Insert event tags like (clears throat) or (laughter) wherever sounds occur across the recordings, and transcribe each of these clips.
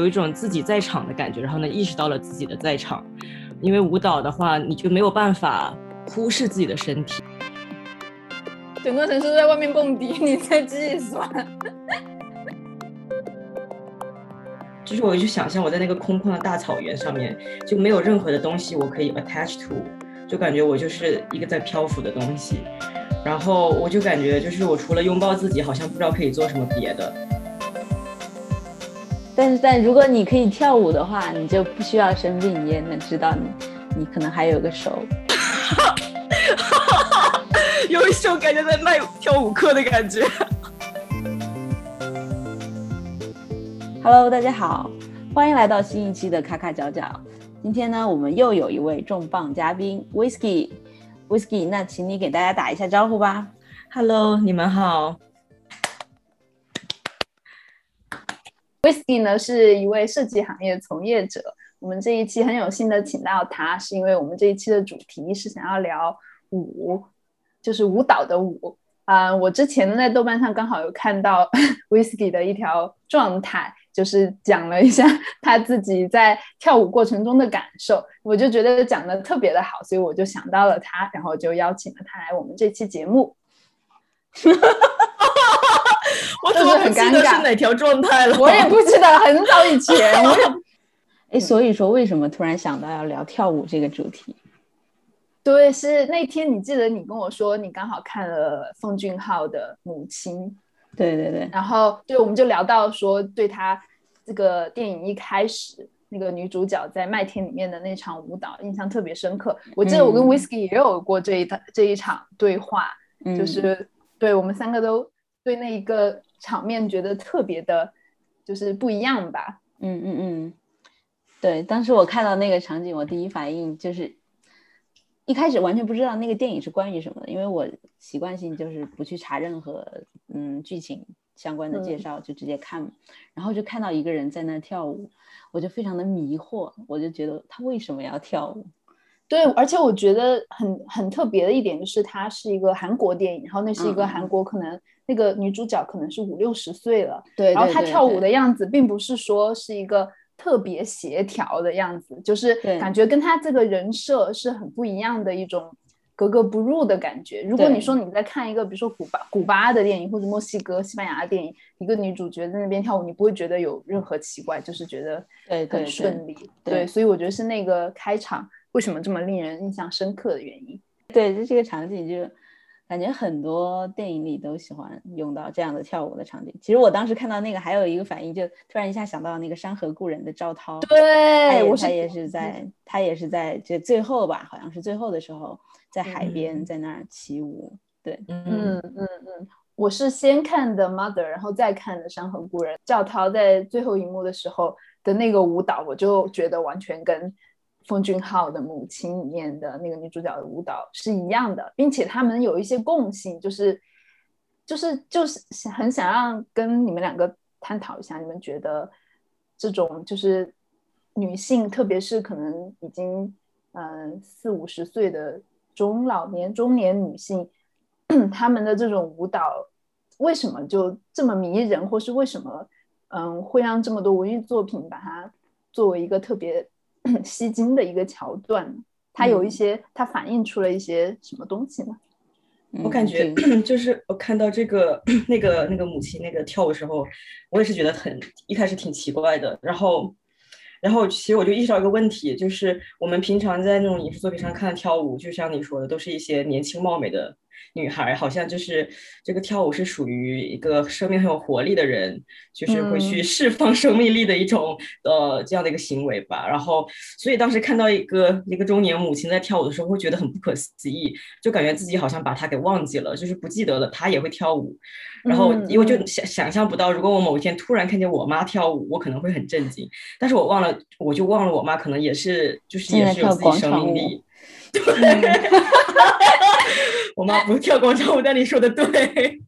有一种自己在场的感觉，然后呢，意识到了自己的在场。因为舞蹈的话，你就没有办法忽视自己的身体。整个城市都在外面蹦迪，你在计算。(laughs) 就是我就想象我在那个空旷的大草原上面，就没有任何的东西我可以 attach to，就感觉我就是一个在漂浮的东西。然后我就感觉，就是我除了拥抱自己，好像不知道可以做什么别的。但是，但如果你可以跳舞的话，你就不需要生病，你也能知道你，你可能还有个手。(laughs) 有一种感觉在卖跳舞课的感觉。Hello，大家好，欢迎来到新一期的卡卡角角。今天呢，我们又有一位重磅嘉宾，Whisky。Whisky，那请你给大家打一下招呼吧。Hello，你们好。Whisky 呢是一位设计行业从业者。我们这一期很有幸的请到他，是因为我们这一期的主题是想要聊舞，就是舞蹈的舞。啊，我之前呢在豆瓣上刚好有看到 (laughs) Whisky 的一条状态。就是讲了一下 (laughs) 他自己在跳舞过程中的感受，我就觉得讲的特别的好，所以我就想到了他，然后就邀请了他来我们这期节目。(laughs) (laughs) 我怎么很尴尬？是哪条状态了？我也不记得，很早以前。(laughs) (laughs) 哎，所以说为什么突然想到要聊跳舞这个主题？对，是那天你记得你跟我说你刚好看了奉俊昊的《母亲》。对对对，然后对，我们就聊到说，对他这个电影一开始那个女主角在麦田里面的那场舞蹈印象特别深刻。我记得我跟 Whisky 也有过这一这一场对话，就是对我们三个都对那一个场面觉得特别的，就是不一样吧。嗯嗯嗯，对，当时我看到那个场景，我第一反应就是。一开始完全不知道那个电影是关于什么的，因为我习惯性就是不去查任何嗯剧情相关的介绍，就直接看，然后就看到一个人在那跳舞，我就非常的迷惑，我就觉得他为什么要跳舞？对，而且我觉得很很特别的一点就是它是一个韩国电影，然后那是一个韩国可能那个女主角可能是五六十岁了，对，然后她跳舞的样子并不是说是一个。特别协调的样子，就是感觉跟她这个人设是很不一样的一种格格不入的感觉。如果你说你在看一个比如说古巴古巴的电影或者墨西哥、西班牙的电影，一个女主角在那边跳舞，你不会觉得有任何奇怪，就是觉得很顺利。对，所以我觉得是那个开场为什么这么令人印象深刻的原因。对，就这个场景就。感觉很多电影里都喜欢用到这样的跳舞的场景。其实我当时看到那个，还有一个反应，就突然一下想到那个《山河故人》的赵涛。对，他也是在，他也是在就最后吧，好像是最后的时候，在海边在那儿起舞。对，嗯嗯嗯嗯，我是先看的《Mother》，然后再看的《山河故人》。赵涛在最后一幕的时候的那个舞蹈，我就觉得完全跟。奉俊昊的母亲里面的那个女主角的舞蹈是一样的，并且他们有一些共性，就是就是就是很想让跟你们两个探讨一下，你们觉得这种就是女性，特别是可能已经嗯四五十岁的中老年中年女性，她们的这种舞蹈为什么就这么迷人，或是为什么嗯会让这么多文艺作品把它作为一个特别。(clears throat) 吸睛的一个桥段，它有一些，它反映出了一些什么东西呢？我感觉 (clears throat) 就是我看到这个 (clears throat) 那个那个母亲那个跳舞的时候，我也是觉得很一开始挺奇怪的，然后然后其实我就意识到一个问题，就是我们平常在那种影视作品上看跳舞，就像你说的，都是一些年轻貌美的。女孩好像就是这个跳舞是属于一个生命很有活力的人，就是会去释放生命力的一种呃这样的一个行为吧。然后，所以当时看到一个一个中年母亲在跳舞的时候，会觉得很不可思议，就感觉自己好像把她给忘记了，就是不记得了她也会跳舞。然后，因为就想想象不到，如果我某一天突然看见我妈跳舞，我可能会很震惊。但是我忘了，我就忘了我妈可能也是就是也是有自己生命力。对。(laughs) 我妈不跳广场舞，但你说的 (laughs) 对，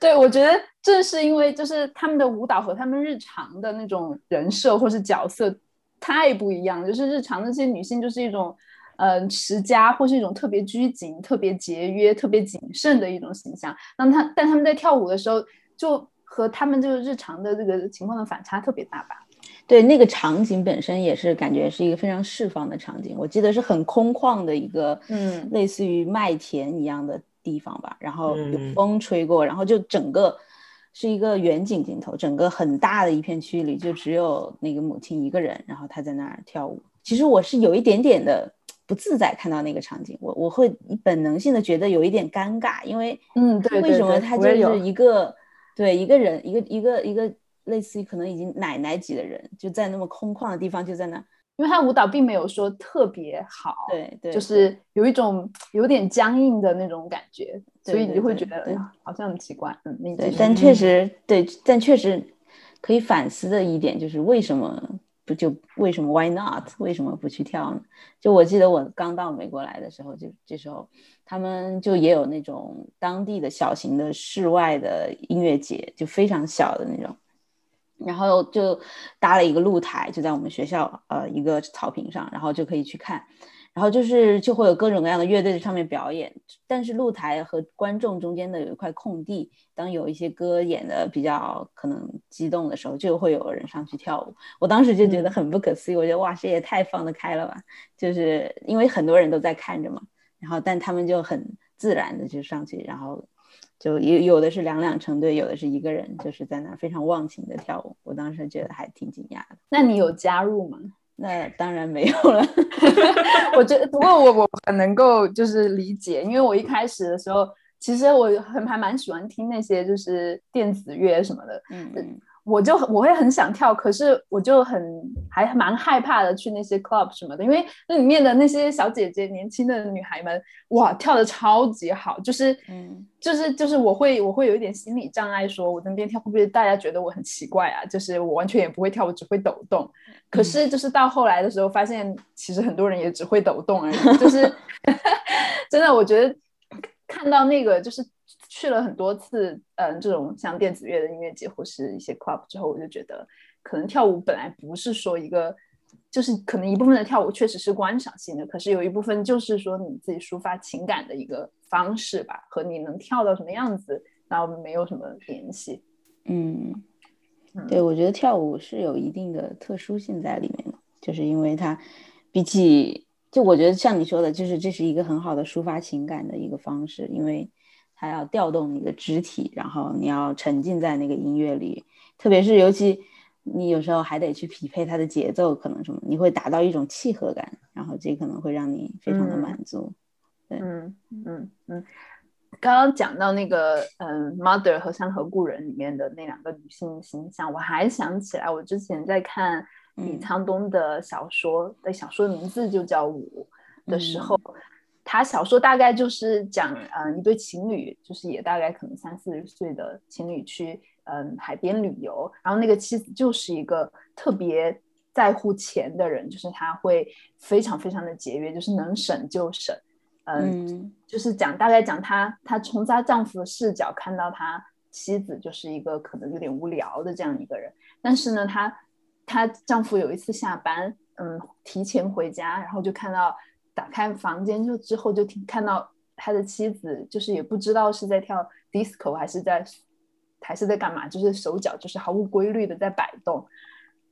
对我觉得正是因为就是他们的舞蹈和他们日常的那种人设或是角色太不一样，就是日常那些女性就是一种呃持家或是一种特别拘谨、特别节约、特别谨慎的一种形象。那她但他们在跳舞的时候，就和他们这个日常的这个情况的反差特别大吧？对那个场景本身也是感觉是一个非常释放的场景。我记得是很空旷的一个，嗯，类似于麦田一样的地方吧，然后有风吹过，然后就整个是一个远景镜头，整个很大的一片区域里就只有那个母亲一个人，然后她在那儿跳舞。其实我是有一点点的不自在看到那个场景，我我会本能性的觉得有一点尴尬，因为嗯，对，为什么他就是一个对一个人一个一个一个。类似于可能已经奶奶级的人，就在那么空旷的地方，就在那，因为他舞蹈并没有说特别好，对对，就是有一种有点僵硬的那种感觉，所以你就会觉得好像很奇怪，嗯，对，但确实对，但确实可以反思的一点就是为什么不就为什么 Why not 为什么不去跳呢？就我记得我刚到美国来的时候，就这时候他们就也有那种当地的小型的室外的音乐节，就非常小的那种。然后就搭了一个露台，就在我们学校呃一个草坪上，然后就可以去看。然后就是就会有各种各样的乐队在上面表演，但是露台和观众中间的有一块空地，当有一些歌演的比较可能激动的时候，就会有人上去跳舞。我当时就觉得很不可思议，我觉得哇，这也太放得开了吧！就是因为很多人都在看着嘛，然后但他们就很自然的就上去，然后。就有有的是两两成对，有的是一个人，就是在那非常忘情的跳舞。我当时觉得还挺惊讶的。那你有加入吗？(laughs) 那当然没有了。(laughs) 我觉得，不过我我很能够就是理解，因为我一开始的时候，其实我很还蛮喜欢听那些就是电子乐什么的。嗯嗯。我就我会很想跳，可是我就很还蛮害怕的去那些 club 什么的，因为那里面的那些小姐姐、年轻的女孩们，哇，跳的超级好，就是，嗯，就是就是我会我会有一点心理障碍，说我那边跳会不会大家觉得我很奇怪啊？就是我完全也不会跳，我只会抖动。可是就是到后来的时候，发现其实很多人也只会抖动而已，就是 (laughs) 真的，我觉得看到那个就是。去了很多次，嗯，这种像电子乐的音乐节或是一些 club 之后，我就觉得，可能跳舞本来不是说一个，就是可能一部分的跳舞确实是观赏性的，可是有一部分就是说你自己抒发情感的一个方式吧，和你能跳到什么样子，然后没有什么联系。嗯，对，我觉得跳舞是有一定的特殊性在里面的，就是因为它比起，就我觉得像你说的，就是这是一个很好的抒发情感的一个方式，因为。还要调动你的肢体，然后你要沉浸在那个音乐里，特别是尤其你有时候还得去匹配它的节奏，可能什么，你会达到一种契合感，然后这可能会让你非常的满足。对，嗯嗯嗯。刚刚讲到那个嗯，Mother 和山河故人里面的那两个女性形象，我还想起来，我之前在看李沧东的小说，的小说名字就叫《舞》的时候。他小说大概就是讲，嗯，一对情侣，就是也大概可能三四十岁的情侣去，嗯，海边旅游，然后那个妻子就是一个特别在乎钱的人，就是他会非常非常的节约，就是能省就省，嗯，就是讲大概讲他，他从她丈夫的视角看到他妻子就是一个可能有点无聊的这样一个人，但是呢，她她丈夫有一次下班，嗯，提前回家，然后就看到。打开房间就之后就听看到他的妻子，就是也不知道是在跳 disco 还是在还是在干嘛，就是手脚就是毫无规律的在摆动，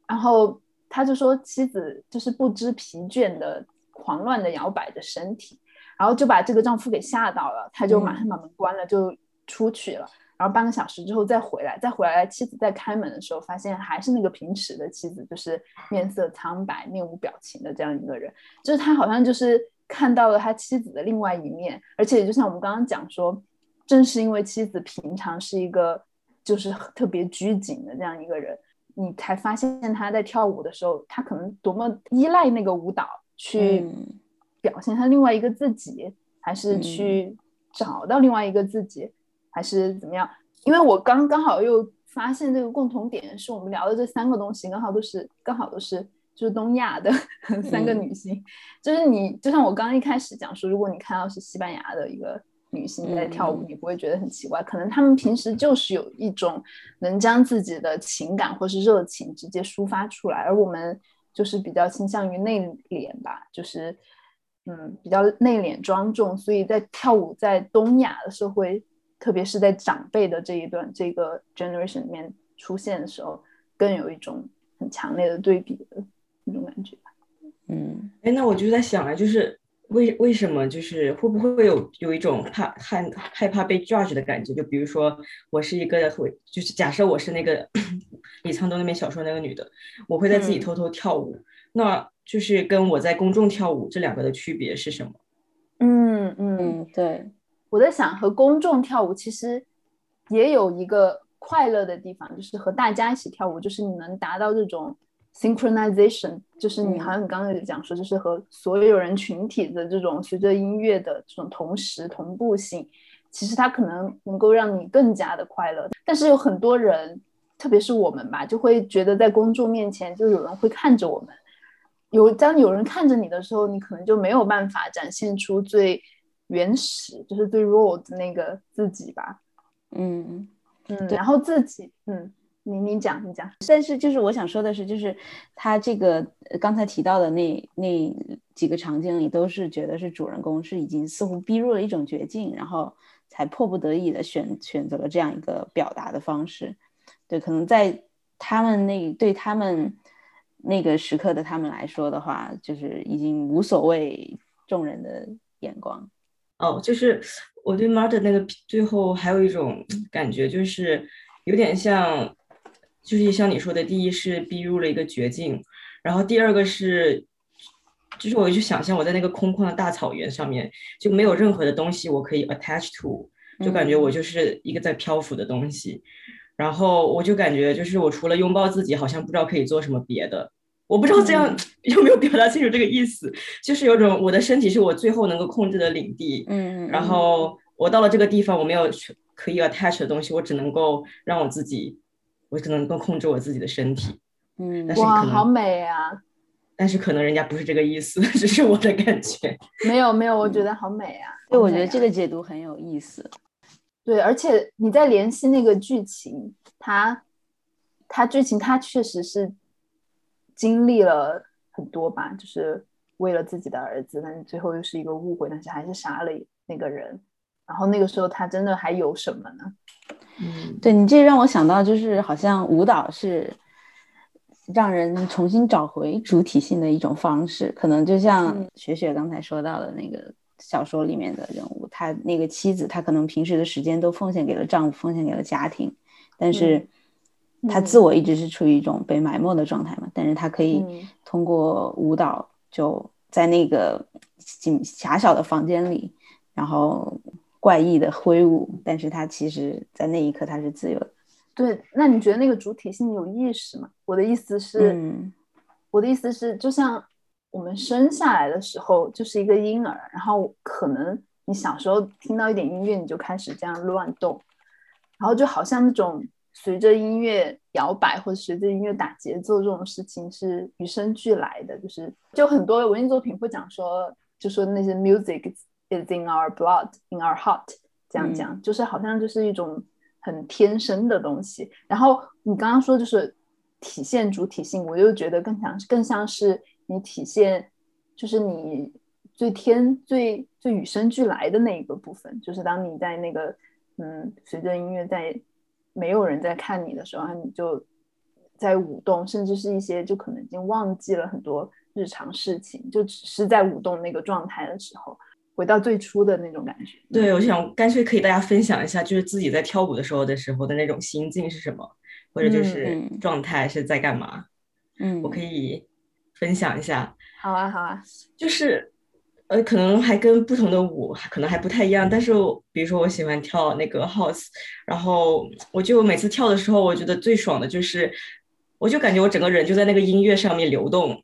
然后他就说妻子就是不知疲倦的狂乱的摇摆着身体，然后就把这个丈夫给吓到了，他就马上把门关了就出去了。然后半个小时之后再回来，再回来，妻子在开门的时候，发现还是那个平时的妻子，就是面色苍白、面无表情的这样一个人。就是他好像就是看到了他妻子的另外一面，而且就像我们刚刚讲说，正是因为妻子平常是一个就是特别拘谨的这样一个人，你才发现他在跳舞的时候，他可能多么依赖那个舞蹈去表现他另外一个自己，还是去找到另外一个自己。还是怎么样？因为我刚刚好又发现这个共同点，是我们聊的这三个东西刚好都是刚好都是就是东亚的 (laughs) 三个女性。就是你就像我刚刚一开始讲说，如果你看到是西班牙的一个女性在跳舞，你不会觉得很奇怪。可能她们平时就是有一种能将自己的情感或是热情直接抒发出来，而我们就是比较倾向于内敛吧，就是嗯比较内敛庄重，所以在跳舞在东亚的社会。特别是在长辈的这一段这个 generation 里面出现的时候，更有一种很强烈的对比的那种感觉。嗯，哎，那我就在想啊，就是为为什么就是会不会有有一种怕害害怕被 judge 的感觉？就比如说我是一个会，就是假设我是那个李沧东那边小说那个女的，我会在自己偷偷跳舞，那就是跟我在公众跳舞这两个的区别是什么？嗯嗯，嗯，对，我在想和公众跳舞其实也有一个快乐的地方，就是和大家一起跳舞，就是你能达到这种 synchronization，就是你嗯好像你刚刚有讲说，就是和所有人群体的这种随着音乐的这种同时同步性，其实它可能能够让你更加的快乐。但是有很多人，特别是我们吧，就会觉得在公众面前就有人会看着我们。有当有人看着你的时候，你可能就没有办法展现出最原始，就是最 raw 的那个自己吧。嗯。嗯，然后自己，嗯，你你讲你讲，但是就是我想说的是，就是他这个呃刚才提到的那那几个场景里，都是觉得是主人公是已经似乎逼入了一种绝境，然后才迫不得已的选选择了这样一个表达的方式。对，可能在他们那对他们那个时刻的他们来说的话，就是已经无所谓众人的眼光。哦，就是我对 Mother 那个最后还有一种感觉，就是有点像，就是像你说的，第一是逼入了一个绝境，然后第二个是，就是我就想象我在那个空旷的大草原上面，就没有任何的东西我可以 attach to，就感觉我就是一个在漂浮的东西，然后我就感觉就是我除了拥抱自己，好像不知道可以做什么别的。我不知道这样 (laughs) 有没有表达清楚这个意思，就是有种我的身体是我最后能够控制的领地，嗯，然后我到了这个地方，我没有可以 attach 的东西，我只能够让我自己，我只能够控制我自己的身体。嗯，哇，好美啊！但是可能人家不是这个意思，(laughs) 只是我的感觉。没有没有，我觉得好美啊！对，我觉得这个解读很有意思。对，而且你在联系那个剧情，它它剧情它确实是经历了很多吧，就是为了自己的儿子，但是最后又是一个误会，但是还是杀了那个人。然后那个时候他真的还有什么呢？嗯，对你这让我想到，就是好像舞蹈是让人重新找回主体性的一种方式，可能就像嗯雪雪刚才说到的那个小说里面的人物，她那个妻子，她可能平时的时间都奉献给了丈夫，奉献给了家庭，但是她嗯自我一直是处于一种被埋没的状态嘛，但是他可以嗯通过舞蹈，就在那个紧狭小的房间里，然后怪异的挥舞，但是他其实在那一刻他是自由的。对，那你觉得那个主体性有意识吗？我的意思是，嗯我的意思是，就像我们生下来的时候就是一个婴儿，然后可能你小时候听到一点音乐，你就开始这样乱动，然后就好像那种随着音乐摇摆或者随着音乐打节奏这种事情是与生俱来的，就是就很多文艺作品会讲说，就说那些 music is in our blood, in our heart，这样讲，就是好像就是一种很天生的东西。然后你刚刚说就是体现主体性，我又觉得更像更像是你体现，就是你最天最最与生俱来的那一个部分，就是当你在那个嗯随着音乐在没有人在看你的时候，你就在舞动，甚至是一些就可能已经忘记了很多日常事情，就只是在舞动那个状态的时候，回到最初的那种感觉。对，我想干脆可以大家分享一下，就是自己在跳舞的时候的时候的那种心境是什么，或者就是嗯。状态是在干嘛，嗯，我可以分享一下。好啊，好啊，就是，呃，可能还跟不同的舞可能还不太一样，但是比如说我喜欢跳那个 house，然后我就每次跳的时候，我觉得最爽的就是，我就感觉我整个人就在那个音乐上面流动。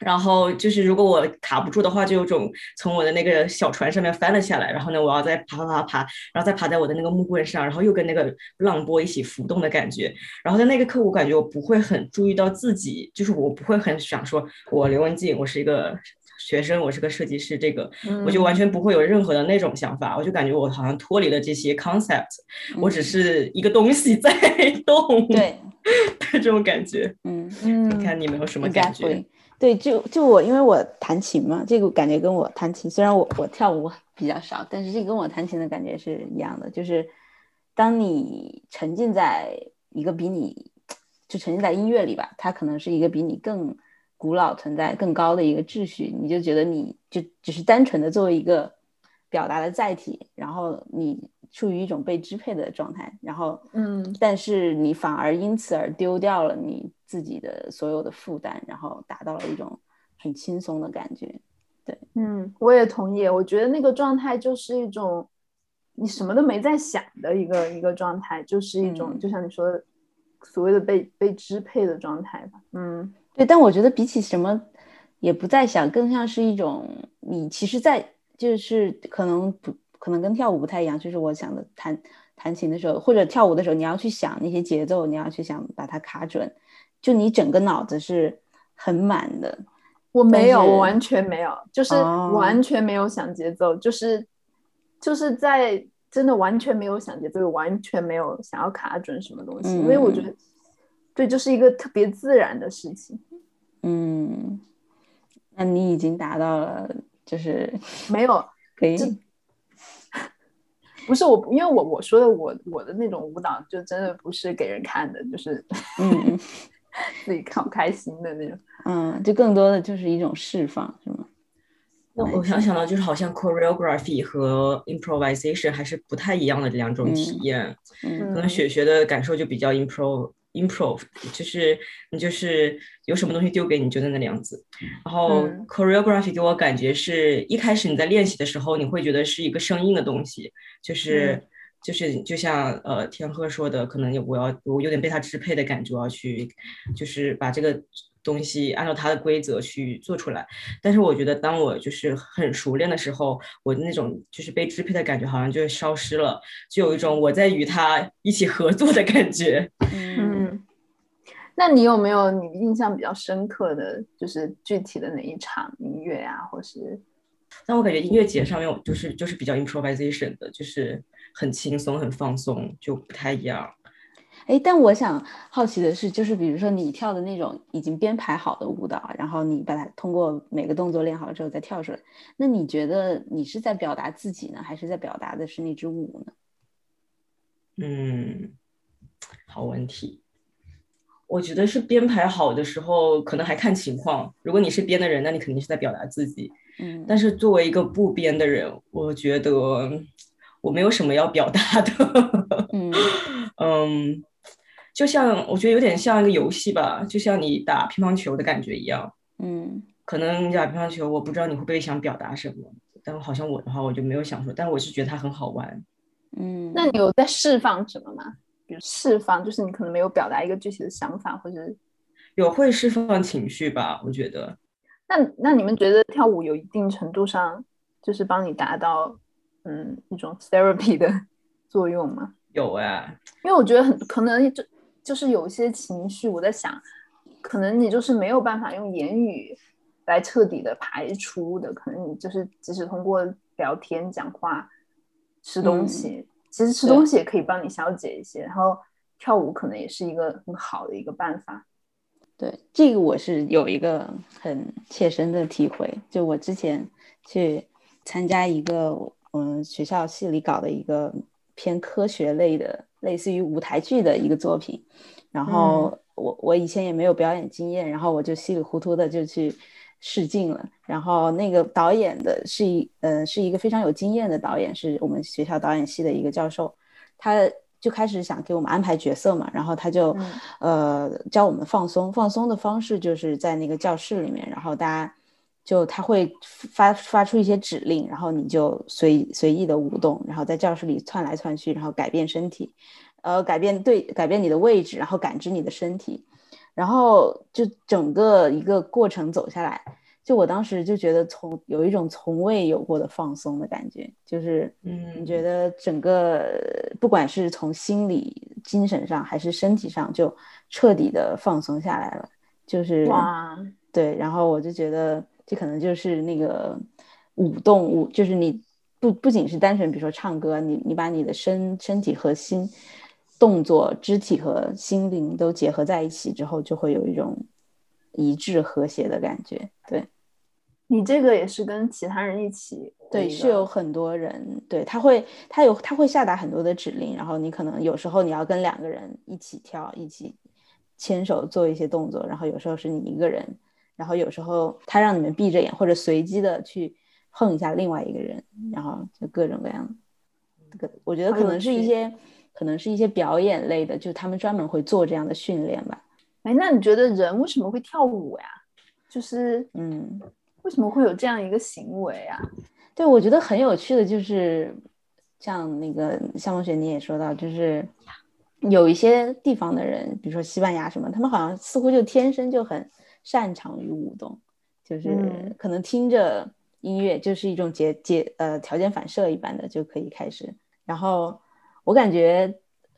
然后就是，如果我卡不住的话，就有种从我的那个小船上面翻了下来，然后呢，我要再爬爬爬爬，然后再爬在我的那个木棍上，然后又跟那个浪波一起浮动的感觉。然后在那个刻，我感觉我不会很注意到自己，就是我不会很想说，我刘文静，我是一个学生，我是个设计师，这个我就完全不会有任何的那种想法，我就感觉我好像脱离了这些 concept，我只是一个东西在 (laughs) 动，对，(laughs) 这种感觉。嗯。嗯，你看你们有什么感觉？对，就就我，因为我弹琴嘛，这个感觉跟我弹琴，虽然我我跳舞比较少，但是这跟我弹琴的感觉是一样的。就是当你沉浸在一个比你，就沉浸在音乐里吧，它可能是一个比你更古老、存在更高的一个秩序，你就觉得你就只是单纯的作为一个表达的载体，然后你处于一种被支配的状态，然后嗯但是你反而因此而丢掉了你自己的所有的负担，然后达到了一种很轻松的感觉。对嗯，我也同意。我觉得那个状态就是一种你什么都没在想的一个一个状态，就是一种、嗯就像你说的所谓的被被支配的状态吧。嗯对，但我觉得比起什么也不再想，更像是一种你其实在，就是可能不可能跟跳舞不太一样，就是我想的弹弹琴的时候或者跳舞的时候，你要去想那些节奏，你要去想把它卡准，就你整个脑子是很满的。我没有，我完全没有，就是哦。完全没有想节奏，就是就是在真的完全没有想节奏，完全没有想要卡准什么东西，因为我觉嗯得对，就是一个特别自然的事情。嗯，那你已经达到了，就是没有，可以不是我，因为我我说的我我的那种舞蹈，就真的不是给人看的，就是嗯 (laughs) 自己看开心的那种。嗯，就更多的就是一种释放，是吗？那我想想到就是好像 choreography 和 improvisation 还是不太一样的两种体嗯验。嗯可能雪雪的感受就比较 improv improv，就是你就是有什么东西丢给你就在那个样子。然后嗯 choreography 给我感觉是一开始你在练习的时候，你会觉得是一个生硬的东西，就是。就是就像呃天鹤说的，可能我要我有点被他支配的感觉，我要去就是把这个东西按照它的规则去做出来。但是我觉得当我就是很熟练的时候，我的那种就是被支配的感觉好像就消失了，就有一种我在与他一起合作的感觉。嗯嗯，那你有没有你印象比较深刻的就是具体的哪一场音乐啊，或是但我感觉音乐节上面我就是就是比较 improvisation 的，就是很轻松很放松，就不太一样。哎，但我想好奇的是，就是比如说你跳的那种已经编排好的舞蹈，然后你把它通过每个动作练好了之后再跳出来，那你觉得你是在表达自己呢，还是在表达的是那支舞呢？嗯，好问题。我觉得是编排好的时候，可能还看情况。如果你是编的人，那你肯定是在表达自己。嗯，但是作为一个不编的人，我觉得我没有什么要表达的。(laughs) 嗯嗯，就像我觉得有点像一个游戏吧，就像你打乒乓球的感觉一样。嗯可能你打乒乓球，我不知道你会不会想表达什么，但好像我的话，我就没有想说，但我是觉得它很好玩。嗯，那你有在释放什么吗？比如释放，就是你可能没有表达一个具体的想法，或者有会释放情绪吧，我觉得。那那你们觉得跳舞有一定程度上就是帮你达到嗯一种 therapy 的 (laughs) 作用吗？有哎，因为我觉得很可能就就是有一些情绪，我在想，可能你就是没有办法用言语来彻底的排除的，可能你就是即使通过聊天、讲话、吃东西，其实吃东西也可以帮你消解一些，然后跳舞可能也是一个很好的一个办法。对，这个我是有一个很切身的体会。就我之前去参加一个嗯学校系里搞的一个偏科学类的，类似于舞台剧的一个作品，然后我我以前也没有表演经验，然后我就稀里糊涂的就去试镜了。然后那个导演的是一呃是一个非常有经验的导演，是我们学校导演系的一个教授，他。就开始想给我们安排角色嘛，然后他就、嗯呃教我们放松，放松的方式就是在那个教室里面，然后大家就他会发发出一些指令，然后你就随随意的舞动，然后在教室里窜来窜去，然后改变身体，呃改变对改变你的位置，然后感知你的身体，然后就整个一个过程走下来。就我当时就觉得从有一种从未有过的放松的感觉，就是嗯，你觉得整个不管是从心理、精神上还是身体上，就彻底的放松下来了。就是哇，对，然后我就觉得这可能就是那个舞动舞，就是你不不仅是单纯比如说唱歌，你你把你的身身体和心动作、肢体和心灵都结合在一起之后，就会有一种一致和谐的感觉。对。你这个也是跟其他人一起对，是有很多人，对他会，他有他会下达很多的指令，然后你可能有时候你要跟两个人一起跳，一起牵手做一些动作，然后有时候是你一个人，然后有时候他让你们闭着眼或者随机的去碰一下另外一个人，然后就各种各样的。这个我觉得可能是一些，可能是一些表演类的，就他们专门会做这样的训练吧。哎，那你觉得人为什么会跳舞呀？就是嗯，为什么会有这样一个行为啊？对，我觉得很有趣的就是，像那个向梦雪你也说到，就是有一些地方的人，比如说西班牙什么，他们好像似乎就天生就很擅长于舞动，就是可能听着音乐就是一种节节呃条件反射一般的就可以开始。然后我感觉，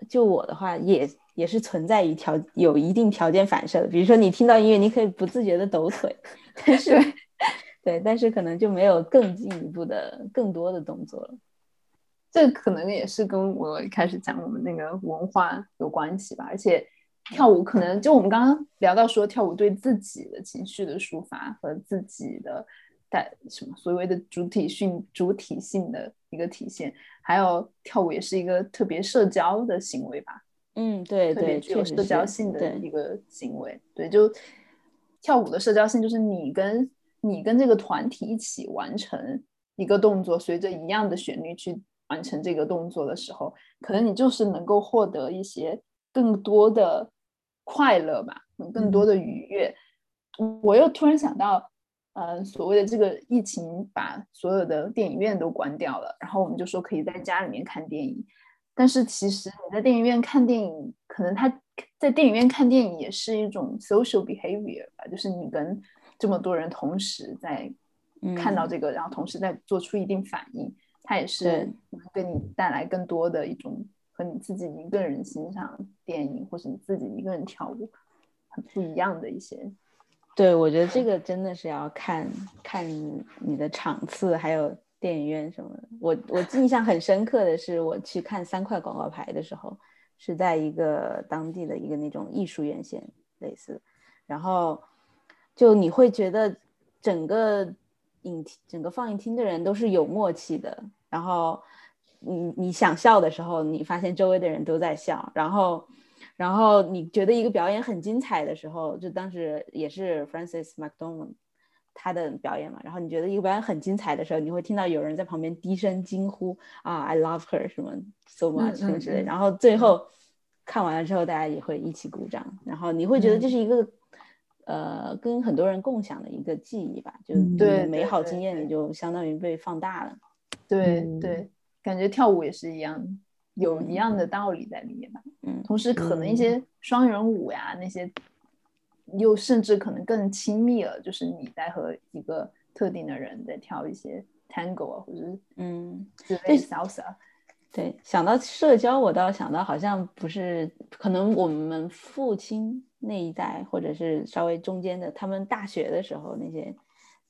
就我的话也。也是存在于条有一定条件反射的，比如说你听到音乐，你可以不自觉的抖腿，(laughs) 但是对，但是可能就没有更进一步的更多的动作了。这可能也是跟我一开始讲我们那个文化有关系吧。而且跳舞可能就我们刚刚聊到说，跳舞对自己的情绪的抒发和自己的带什么所谓的主体性主体性的一个体现，还有跳舞也是一个特别社交的行为吧。嗯，对对，具有社交性的一个行为，对，就跳舞的社交性就是你跟你跟这个团体一起完成一个动作，随着一样的旋律去完成这个动作的时候，可能你就是能够获得一些更多的快乐吧，更多的愉悦。我又突然想到，呃，所谓的这个疫情把所有的电影院都关掉了，然后我们就说可以在家里面看电影。但是其实你在电影院看电影，可能他在电影院看电影也是一种 social behavior 吧，就是你跟这么多人同时在看到这个，然后同时在做出一定反应，它也是能给你带来更多的一种和你自己一个人欣赏电影或者你自己一个人跳舞很不一样的一些。对，我觉得这个真的是要看看你的场次，还有。电影院什么的，我我印象很深刻的是，我去看三块广告牌的时候，是在一个当地的一个那种艺术院线类似，然后就你会觉得整个影厅、整个放映厅的人都是有默契的，然后你你想笑的时候，你发现周围的人都在笑，然后然后你觉得一个表演很精彩的时候，就当时也是 Francis McDormand。他的表演嘛，然后你觉得一个表演很精彩的时候，你会听到有人在旁边低声惊呼啊，I love her 什么 so much 什么之类，然后最后看完了之后，大家也会一起鼓掌，然后你会觉得这是一个呃跟很多人共享的一个记忆吧，就对美好经验，你就相当于被放大了。对对，感觉跳舞也是一样，有一样的道理在里面吧。嗯，同时可能一些双人舞呀那些。又甚至可能更亲密了，就是你在和一个特定的人在跳一些 tango 啊，或者是嗯，对 salsa。对，想到社交，我倒想到好像不是，可能我们父亲那一代，或者是稍微中间的，他们大学的时候那些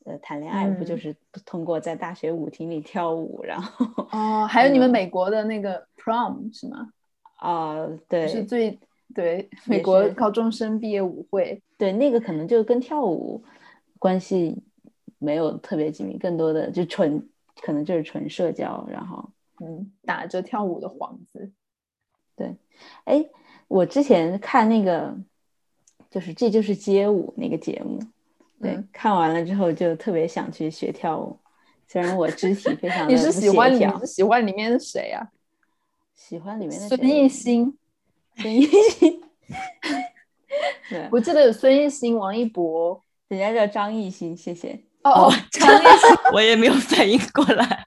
呃谈恋爱，不就是通过在大学舞厅里跳舞，然后哦，还有你们美国的那个 prom 是吗？啊，对，是最。对，美国高中生毕业舞会，对那个可能就跟跳舞关系没有特别紧密，更多的就纯可能就是纯社交，然后嗯，打着跳舞的幌子。对，哎，我之前看那个就是这就是街舞那个节目，对，看完了之后就特别想去学跳舞，虽然我肢体非常你是喜欢你是喜欢里面的谁啊？喜欢里面的孙艺兴。孙艺兴，(laughs) 对，我记得有孙艺兴、王一博，人家叫张艺兴，谢谢。哦，张艺兴，(laughs) 我也没有反应过来。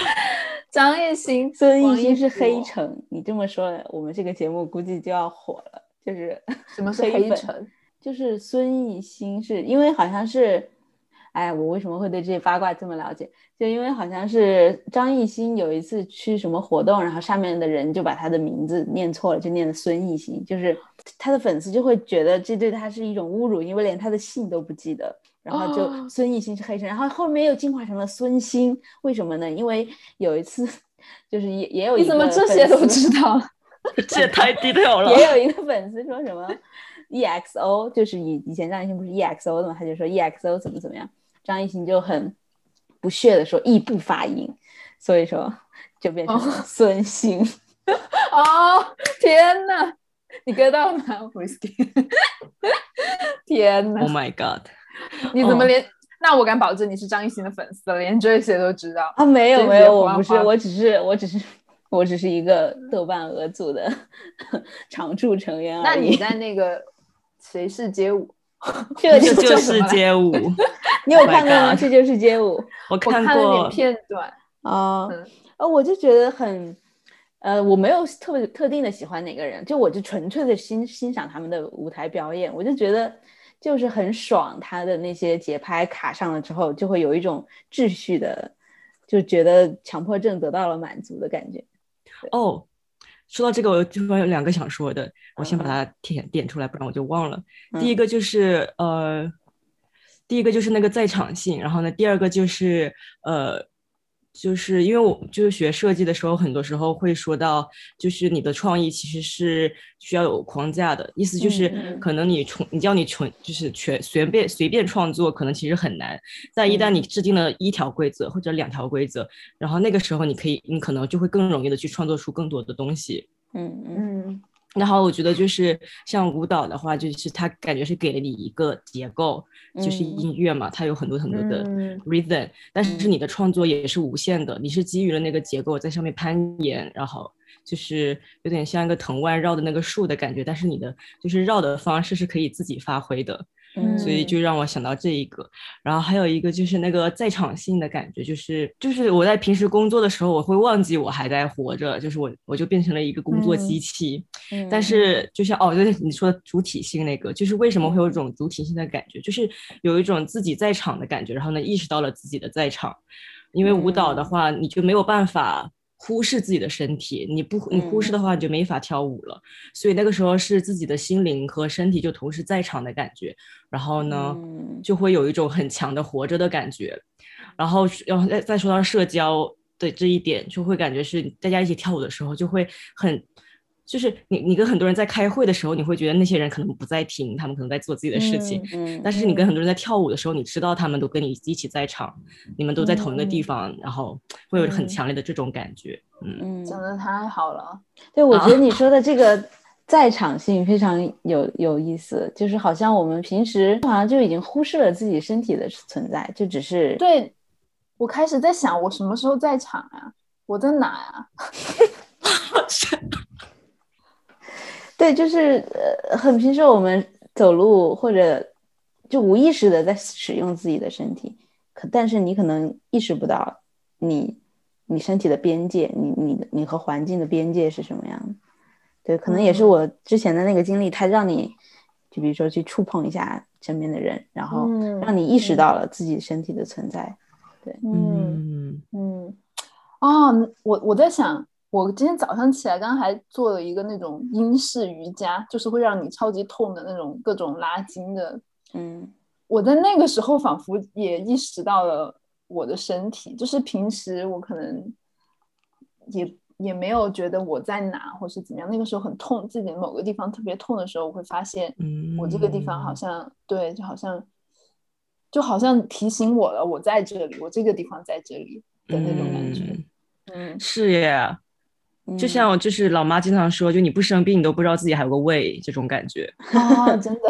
(laughs) 张艺兴、孙艺兴是黑城，你这么说，我们这个节目估计就要火了。就是什么是黑城？就是孙艺兴，是因为好像是。哎，我为什么会对这些八卦这么了解？就因为好像是张艺兴有一次去什么活动，然后上面的人就把他的名字念错了，就念的孙艺兴，就是他的粉丝就会觉得这对他是一种侮辱，因为连他的姓都不记得，然后就孙艺兴是黑人，然后后面又进化成了孙兴，为什么呢？因为有一次就是也也有一个你怎么这些都知道？(laughs) 这也太低调了。也有一个粉丝说什么 EXO，就是以以前张艺兴不是 EXO 的嘛，他就说 EXO 怎么怎么样。张艺兴就很不屑的说“ E 不发音”，所以说就变成孙兴。(laughs) 哦，天哪！你 get 到吗？Whisky，(laughs) 天哪 Oh my god！(laughs) 你怎么连？那我敢保证你是张艺兴的粉丝，连这些都知道啊？没有没有，我不是，我只是我只是我只是一个豆瓣鹅组的常驻成员那而已。你在那个谁是街舞？(laughs) 这就 (laughs) 就是街舞，你有 Oh 看过吗？这就是街舞我我看过点片段，啊嗯，呃，我就觉得很，呃，我没有特别特定的喜欢哪个人，就我就纯粹的欣欣赏他们的舞台表演，我就觉得就是很爽，他的那些节拍卡上了之后，就会有一种秩序的，就觉得强迫症得到了满足的感觉。哦。说到这个，我突然有两个想说的，我先把嗯它点点出来，不然我就忘了。第一嗯个就是呃，第一个就是那个在场性，然后呢，第二个就是呃，就是因为我就是学设计的时候，很多时候会说到，就是你的创意其实是需要有框架的，意思就是可能你纯你叫你纯就是全随便随便创作，可能其实很难。但一旦嗯你制定了一条规则或者两条规则，然后那个时候你可以，你可能就会更容易的去创作出更多的东西。嗯嗯嗯然后我觉得就是像舞蹈的话，就是它感觉是给了你一个结构，就是嗯。音乐嘛，它有很多很多的嗯。rhythm，、但是嗯。你的创作也是无限的，你是基于了那个结构在上面攀岩，然后就是有点像一个藤蔓绕的那个树的感觉，但是你的就是绕的方式是可以自己发挥的，嗯，所以就让我想到这一个，然后还有一个就是那个在场性的感觉，就是就是我在平时工作的时候，我会忘记我还在活着，就是我我就变成了一个工作机嗯器。嗯。但是就像哦，就是你说的主体性那个，就是为什么会有嗯。一种主体性的感觉，就是有一种自己在场的感觉，然后呢意识到了自己的在场，因为舞蹈的嗯。话，你就没有办法。忽视自己的身体，你不你忽视的话，你就没法跳舞了。所以那个时候是自己的心灵和身体就同时在场的感觉，然后呢，嗯就会有一种很强的活着的感觉。然后，然后再再说到社交的这一点，就会感觉是大家一起跳舞的时候，就会很，就是你你跟很多人在开会的时候，你会觉得那些人可能不在听，他们可能在做自己的事情。嗯，但是你跟很多人在跳舞的时候，你知道他们都跟你一起在场，你们都在同一个地嗯方，然后会有很嗯强烈的这种感觉。嗯，嗯讲的太好了，对，我啊觉得你说的这个在场性非常有有意思，就是好像我们平时好像就已经忽视了自己身体的存在，就只是对我开始在想，我什么时候在场啊？我在哪呀、(laughs) (laughs) 对，就是呃，很平时我们走路或者就无意识的在使用自己的身体，可但是你可能意识不到你你身体的边界，你你的你和环境的边界是什么样的。对，可能也是嗯。我之前的那个经历，它让你就比如说去触碰一下身边的人，然后嗯让你意识嗯。到了自己身体的存在。嗯。嗯。嗯，哦，我我在想，我今天早上起来，刚刚还做了一个那种英式瑜伽，就是会让你超级痛的那种各种拉筋的。嗯我在那个时候仿佛也意识到了我的身体，就是平时我可能也也没有觉得我在哪或是怎么样，那个时候很痛，自己某个地方特别痛的时候，我会发现嗯，我这个地方好像对，就好像就好像提醒我了，我在这里，我这个地方在这里的那种感觉。嗯嗯，是耶，就嗯像就是老妈经常说，就你不生病，你都不知道自己还有个胃这种感觉。(laughs) 哦，真的，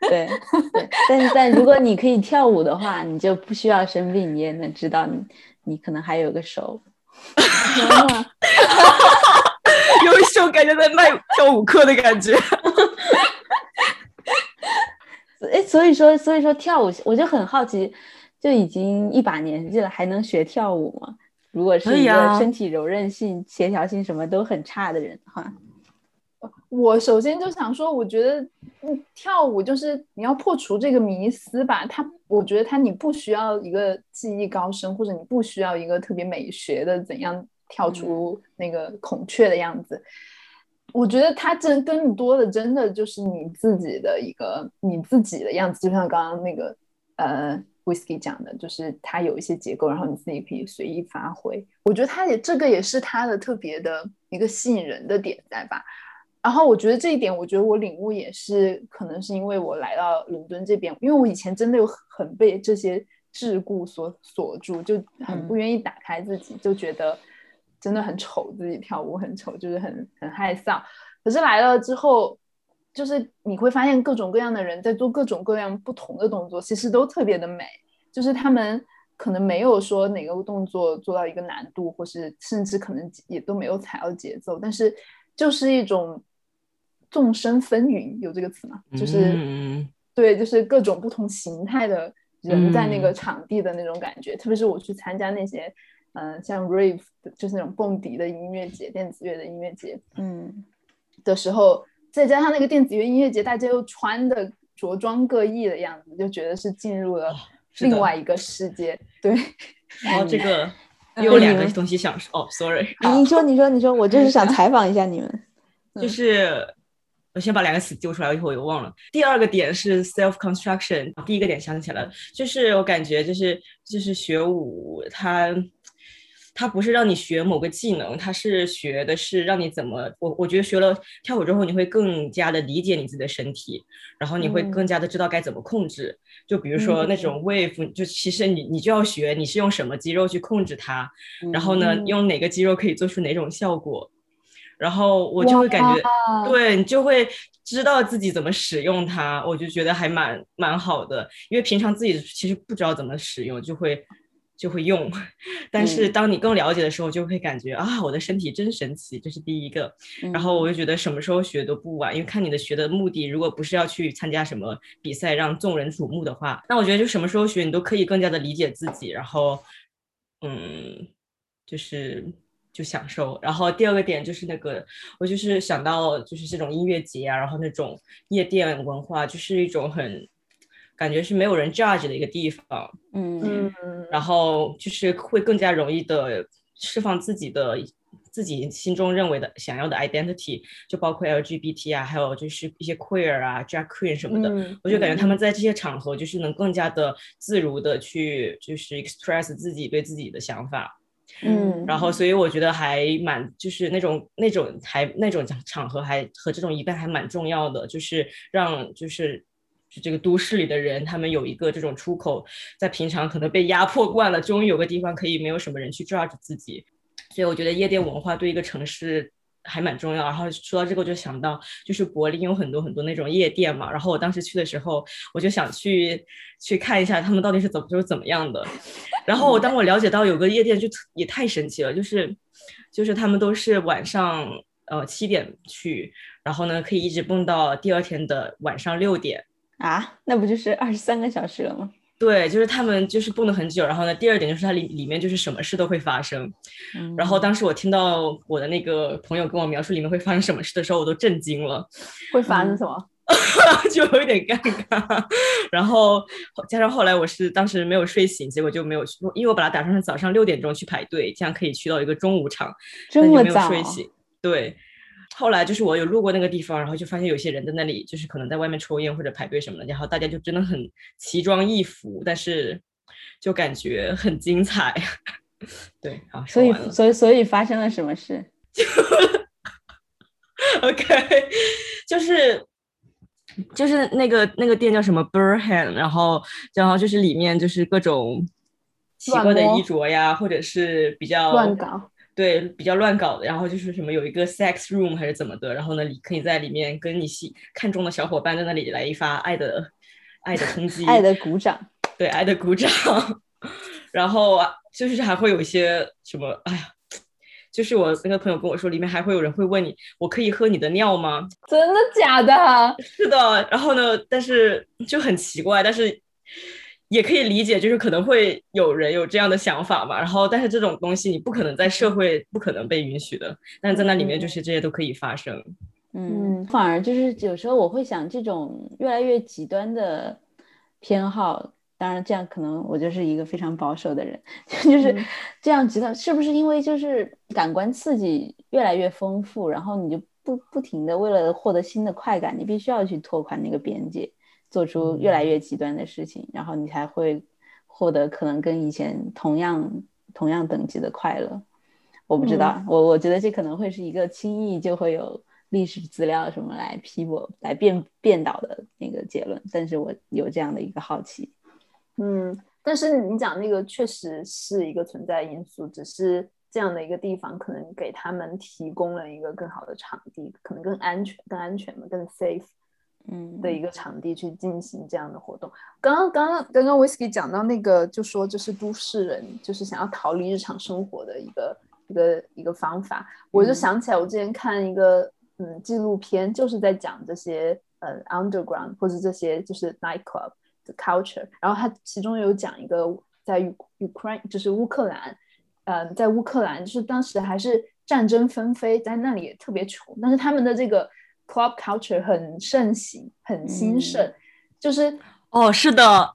(laughs) 对对，但是但如果你可以跳舞的话，你就不需要生病，你也能知道你你可能还有个手。(laughs) 有一种感觉在卖跳舞课的感觉。哎，所以说所以说跳舞，我就很好奇，就已经一把年纪了，还能学跳舞吗？如果是一个身体柔韧性、协调性什么都很差的人的话，我首先就想说，我觉得，嗯，跳舞就是你要破除这个迷思吧。它，我觉得它你不需要一个技艺高深，或者你不需要一个特别美学的怎样跳出那个孔雀的样子。我觉得它真更多的真的就是你自己的一个你自己的样子，就像刚刚那个呃 whisky 讲的，就是它有一些结构，然后你自己可以随意发挥。我觉得它也这个也是它的特别的一个吸引人的点在吧。然后我觉得这一点，我觉得我领悟也是，可能是因为我来到伦敦这边，因为我以前真的有很被这些桎梏所锁住，就很不愿意打开自己，就觉得真的很丑，自己跳舞很丑，就是很很害臊。可是来了之后，就是你会发现各种各样的人在做各种各样不同的动作，其实都特别的美。就是他们可能没有说哪个动作做到一个难度，或是甚至可能也都没有踩到节奏，但是就是一种众生纷纭，有这个词吗？就是对，就是各种不同形态的人在那个场地的那种感觉。特别是我去参加那些，嗯，像 rave，就是那种蹦迪的音乐节、电子乐的音乐节，嗯，的时候，再加上那个电子乐音乐节，大家又穿的着装各异的样子，就觉得是进入了。另外一个世界，对。(laughs) 然后这个 (laughs) 有两个东西想说，哦，sorry。(laughs) 你说，你说，你说，我就是想采访一下你们。就是我先把两个词丢出来，一会儿我又忘了。第二个点是 self construction，第一个点想起来了，就是我感觉就是就是学舞它。它不是让你学某个技能，它是学的是让你怎么我我觉得学了跳舞之后，你会更加的理解你自己的身体，然后你会更加的知道该怎么控制。就比如说那种 wave，就其实你你就要学你是用什么肌肉去控制它，然后呢用哪个肌肉可以做出哪种效果，然后我就会感觉对你就会知道自己怎么使用它，我就觉得还蛮蛮好的，因为平常自己其实不知道怎么使用，就会。就会用，但是当你更了解的时候，就会感觉啊，我的身体真神奇，这是第一个。然后我就觉得什么时候学都不晚，因为看你的学的目的，如果不是要去参加什么比赛让众人瞩目的话，那我觉得就什么时候学你都可以更加的理解自己，然后嗯，就是就享受。然后第二个点就是那个，我就是想到就是这种音乐节啊，然后那种夜店文化，就是一种很。感觉是没有人 judge 的一个地方，嗯，然后就是会更加容易的释放自己的自己心中认为的想要的 identity，就包括 LGBT 啊，还有就是一些 queer 啊，drag queen 什么的，我就感觉他们在这些场合就是能更加的自如的去就是 express 自己对自己的想法，嗯，然后所以我觉得还蛮就是那种那种还那种场合还和这种一 t 还蛮重要的，就是让就是。就这个都市里的人，他们有一个这种出口，在平常可能被压迫惯了，终于有个地方可以没有什么人去 judge 自己，所以我觉得夜店文化对一个城市还蛮重要。然后说到这个，我就想到就是柏林有很多很多那种夜店嘛，然后我当时去的时候，我就想去去看一下他们到底是怎么就是怎么样的。然后我当我了解到有个夜店就也太神奇了，就是就是他们都是晚上呃七点去，然后呢可以一直蹦到第二天的晚上六点。啊，那不就是二十三个小时了吗？对，就是他们就是蹦了很久，然后呢，第二点就是它里里面就是什么事都会发生。然后当时我听到我的那个朋友跟我描述里面会发生什么事的时候，我都震惊了。会发生什么？(laughs) 就有一点尴尬。然后加上后来我是当时没有睡醒，结果就没有去，因为我把它打算是早上六点钟去排队，这样可以去到一个中午场。这么早？对。后来就是我有路过那个地方，然后就发现有些人在那里，就是可能在外面抽烟或者排队什么的，然后大家就真的很奇装异服，但是就感觉很精彩。(laughs) 对，好，所以所以所以发生了什么事就？(laughs) OK，(laughs) 就是就是那个那个店叫什么 Burhan，然后然后就是里面就是各种奇怪的衣着呀，或者是比较乱搞。对，比较乱搞的，然后就是什么有一个 sex room 还是怎么的，然后呢，你可以在里面跟你喜看中的小伙伴在那里来一发爱的爱的冲击，爱的鼓掌，对，爱的鼓掌，(laughs) 然后啊，就是还会有一些什么，哎呀，就是我那个朋友跟我说，里面还会有人会问你，我可以喝你的尿吗？真的假的？是的，然后呢，但是就很奇怪，但是。也可以理解，就是可能会有人有这样的想法嘛。然后，但是这种东西你不可能在社会不可能被允许的，但是在那里面就是这些都可以发生。嗯，反而就是有时候我会想，这种越来越极端的偏好，当然这样可能我就是一个非常保守的人，(laughs) 就是这样极端，是不是因为就是感官刺激越来越丰富，然后你就不不停的为了获得新的快感，你必须要去拓宽那个边界。做出越来越极端的事情，然后你才会获得可能跟以前同样同样等级的快乐。我不知道，我我觉得这可能会是一个轻易就会有历史资料什么来批驳、来辩辩倒的那个结论。但是我有这样的一个好奇。嗯，但是你讲那个确实是一个存在因素，只是这样的一个地方，可能给他们提供了一个更好的场地，可能更安全、更安全嘛，更 safe，嗯的一个场地去进行这样的活动。刚刚刚刚刚刚 Whisky 讲到那个，就说这是都市人就是想要逃离日常生活的一个一个一个方法，我就想起来我之前看一个嗯纪录片，就是在讲这些呃 underground 或者这些就是 nightclub 的 culture，然后它其中有讲一个在 Ukraine 就是乌克兰。嗯，在乌克兰，就是当时还是战争纷飞，在那里也特别穷，但是他们的这个 club culture 很盛行，很兴盛，就是哦，是的，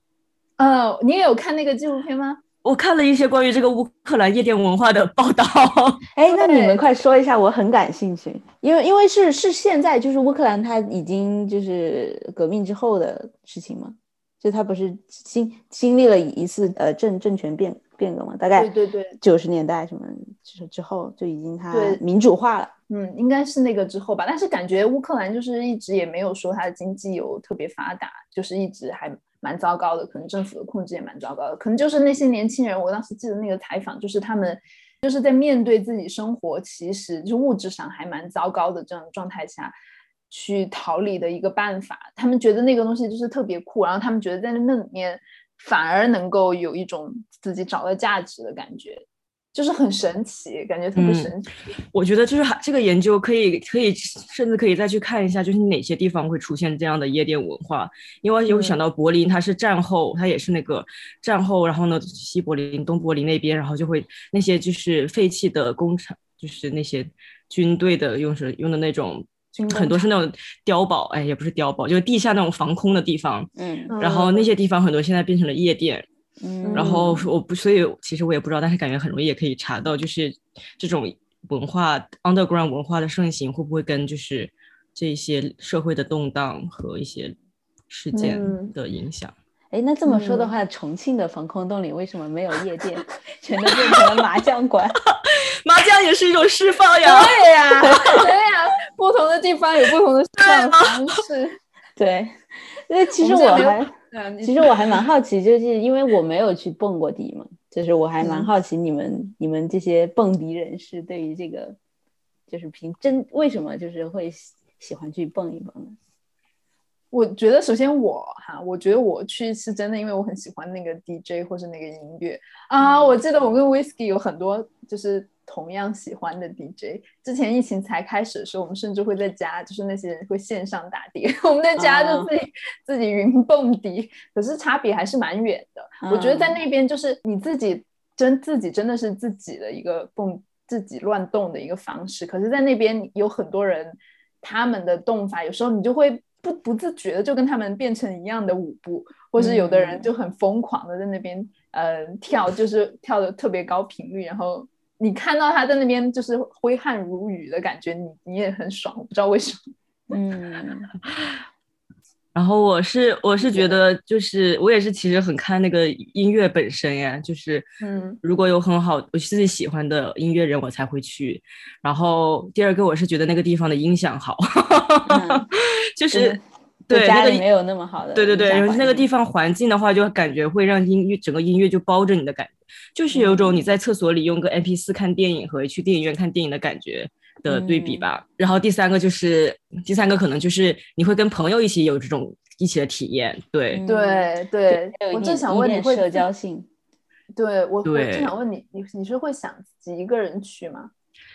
呃，你也有看那个纪录片吗？我看了一些关于这个乌克兰夜店文化的报道。(laughs) 哎，那你们快说一下，我很感兴趣，因为因为是是现在就是乌克兰它已经就是革命之后的事情嘛，就它不是经经历了一次呃政政权变。变革嘛，大概对对对，九十年代什么之之后就已经它对民主化了。嗯，应该是那个之后吧。但是感觉乌克兰就是一直也没有说它的经济有特别发达，就是一直还蛮糟糕的，可能政府的控制也蛮糟糕的。可能就是那些年轻人，我当时记得那个采访，就是他们就是在面对自己生活其实就物质上还蛮糟糕的这样状态下去逃离的一个办法。他们觉得那个东西就是特别酷，然后他们觉得在那里面。反而能够有一种自己找到价值的感觉，就是很神奇，感觉特别神奇。我觉得就是这个研究可以可以甚至可以再去看一下，就是哪些地方会出现这样的夜店文化。因为有想到柏林，它是战后，它也是那个战后，然后呢，西柏林、东柏林那边，然后就会那些就是废弃的工厂，就是那些军队的用是用的那种。很多是那种碉堡，哎，也不是碉堡，就是地下那种防空的地方。嗯，然后那些地方很多现在变成了夜店。嗯，然后我不，所以其实我也不知道，但是感觉很容易也可以查到，就是这种文化 underground 文化的盛行会不会跟就是这些社会的动荡和一些事件的影响？哎，那这么说的话，重庆的防空洞里为什么没有夜店，(laughs) 全都变成了麻将馆？(laughs) 麻将也是一种释放呀！对呀，(laughs) 对呀，不同的地方有不同的释放方式。对，那其实我还，其实我还蛮好奇，就是因为我没有去蹦过迪嘛，就是我还蛮好奇你们你们这些蹦迪人士对于这个，就是凭真为什么就是会喜欢去蹦一蹦呢？我觉得首先我哈，我觉得我去是真的，因为我很喜欢那个 DJ 或是那个音乐啊。我记得我跟 Whisky 有很多就是同样喜欢的 DJ。之前疫情才开始的时候，我们甚至会在家，就是那些人会线上打碟，(laughs) 我们在家就自己自己云蹦迪。可是差别还是蛮远的。我觉得在那边就是你自己真自己真的是自己的一个蹦自己乱动的一个方式。可是，在那边有很多人他们的动法，有时候你就会。不不自觉的就跟他们变成一样的舞步，或是有的人就很疯狂的在那边呃跳，就是跳的特别高频率，然后你看到他在那边就是挥汗如雨的感觉，你你也很爽，我不知道为什么。(laughs) 嗯。然后我是我是觉得就是我也是其实很看那个音乐本身呀，就是嗯，如果有很好我自己喜欢的音乐人我才会去。然后第二个我是觉得那个地方的音响好，(laughs) 就是对家里没有那么好的，对对对，那个地方环境的话就感觉会让音乐整个音乐就包着你的感觉，就是有种你在厕所里用个 MP 四看电影和去电影院看电影的感觉。的对比吧，然后第三个就是第三个可能就是你会跟朋友一起有这种一起的体验，对对对，我正想问你会社交性，对我我正想问你，你你是会想自己一个人去吗？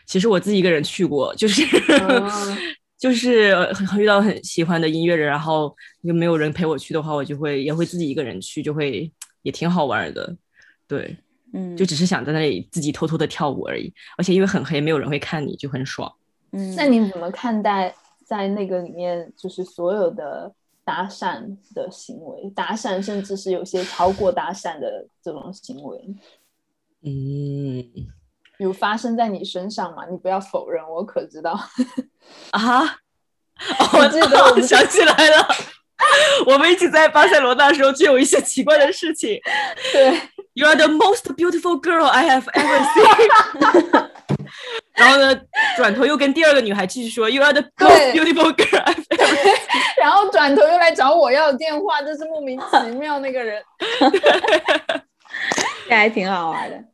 其实我自己一个人去过，就是 (laughs) 就是遇到很喜欢的音乐人，然后又没有人陪我去的话，我就会也会自己一个人去，就会也挺好玩的，对。嗯，就只是想在那里自己偷偷的跳舞而已，而且因为很黑，没有人会看你，就很爽。嗯，那你怎么看待在那个里面，就是所有的搭讪的行为，搭讪甚至是有些超过搭讪的这种行为？嗯，有发生在你身上吗？你不要否认，我可知道。(laughs) 啊，我记得，我 (laughs) 想起来了，(laughs) 我们一起在巴塞罗那的时候就有一些奇怪的事情。对。You are the most beautiful girl I have ever seen。然后呢，转头又跟第二个女孩继续说，You are the most beautiful girl I've ever seen。然后转头又来找我要电话，真是莫名其妙那个人。这还挺好玩的。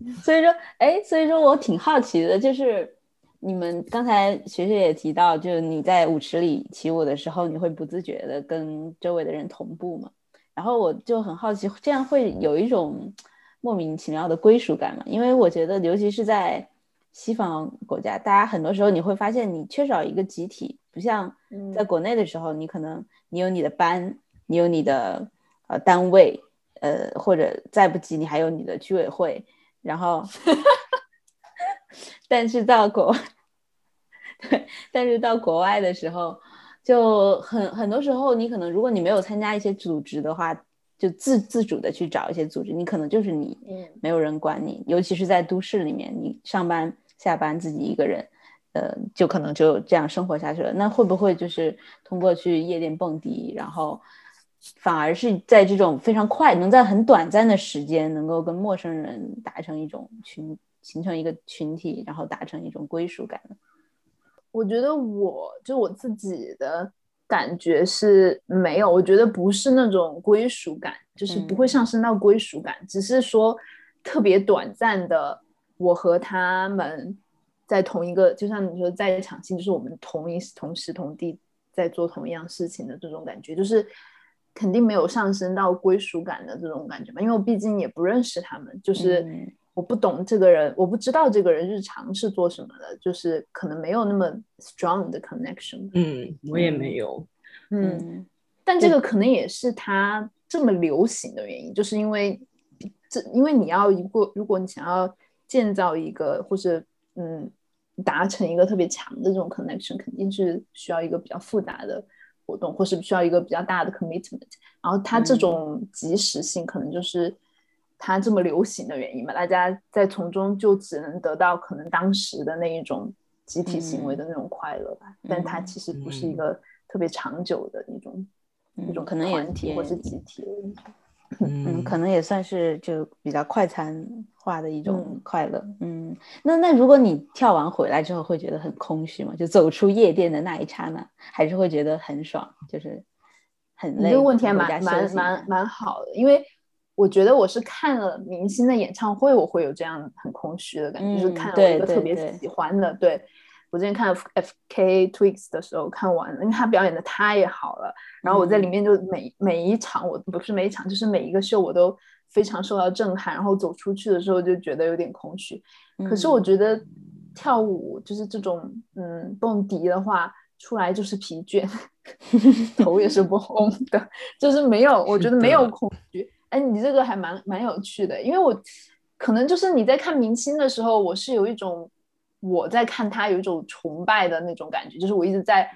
(laughs) 所以说，哎，所以说我挺好奇的，就是你们刚才学学也提到，就是你在舞池里起舞的时候，你会不自觉的跟周围的人同步嘛？然后我就很好奇，这样会有一种莫名其妙的归属感嘛？因为我觉得，尤其是在西方国家，大家很多时候你会发现，你缺少一个集体，不像在国内的时候，你可能你有你的班，你有你的呃单位，呃或者再不济，你还有你的居委会，然后，但是到国，(laughs) 对，但是到国外的时候。就很很多时候，你可能如果你没有参加一些组织的话，就自自主的去找一些组织，你可能就是你，没有人管你。尤其是在都市里面，你上班下班自己一个人，呃，就可能就这样生活下去了。那会不会就是通过去夜店蹦迪，然后反而是在这种非常快，能在很短暂的时间，能够跟陌生人达成一种群，形成一个群体，然后达成一种归属感呢？我觉得我就我自己的感觉是没有，我觉得不是那种归属感，就是不会上升到归属感，只是说特别短暂的，我和他们在同一个，就像你说在一场戏，就是我们同一同时同地在做同一样事情的这种感觉，就是肯定没有上升到归属感的这种感觉吧，因为我毕竟也不认识他们，就是。我不懂这个人，我不知道这个人日常是做什么的，就是可能没有那么 strong 的 connection。嗯，我也没有。嗯，但这个可能也是他这么流行的原因，就是因为这，因为你要一个，如果你想要建造一个或者嗯达成一个特别强的这种 connection，肯定是需要一个比较复杂的活动，或是需要一个比较大的 commitment。然后它这种及时性，可能就是。它这么流行的原因嘛，大家在从中就只能得到可能当时的那一种集体行为的那种快乐吧，但它其实不是一个特别长久的那种那种可能团体或是集体。嗯，可能也算是就比较快餐化的一种快乐。嗯，那那如果你跳完回来之后会觉得很空虚吗？就走出夜店的那一刹那，还是会觉得很爽，就是很累？这个问题还蛮蛮蛮蛮好的，因为。我觉得我是看了明星的演唱会，我会有这样很空虚的感觉，就是看了一个特别喜欢的。对我之前看 F K Twigs 的时候看完了，因为他表演的太好了。然后我在里面就每每一场，我不是每一场，就是每一个秀我都非常受到震撼。然后走出去的时候就觉得有点空虚。可是我觉得跳舞就是这种嗯蹦迪的话，出来就是疲倦，(laughs) 头也是不红 (laughs) 的，就是没有，我觉得没有恐惧。哎，你这个还蛮蛮有趣的，因为我可能就是你在看明星的时候，我是有一种我在看他有一种崇拜的那种感觉，就是我一直在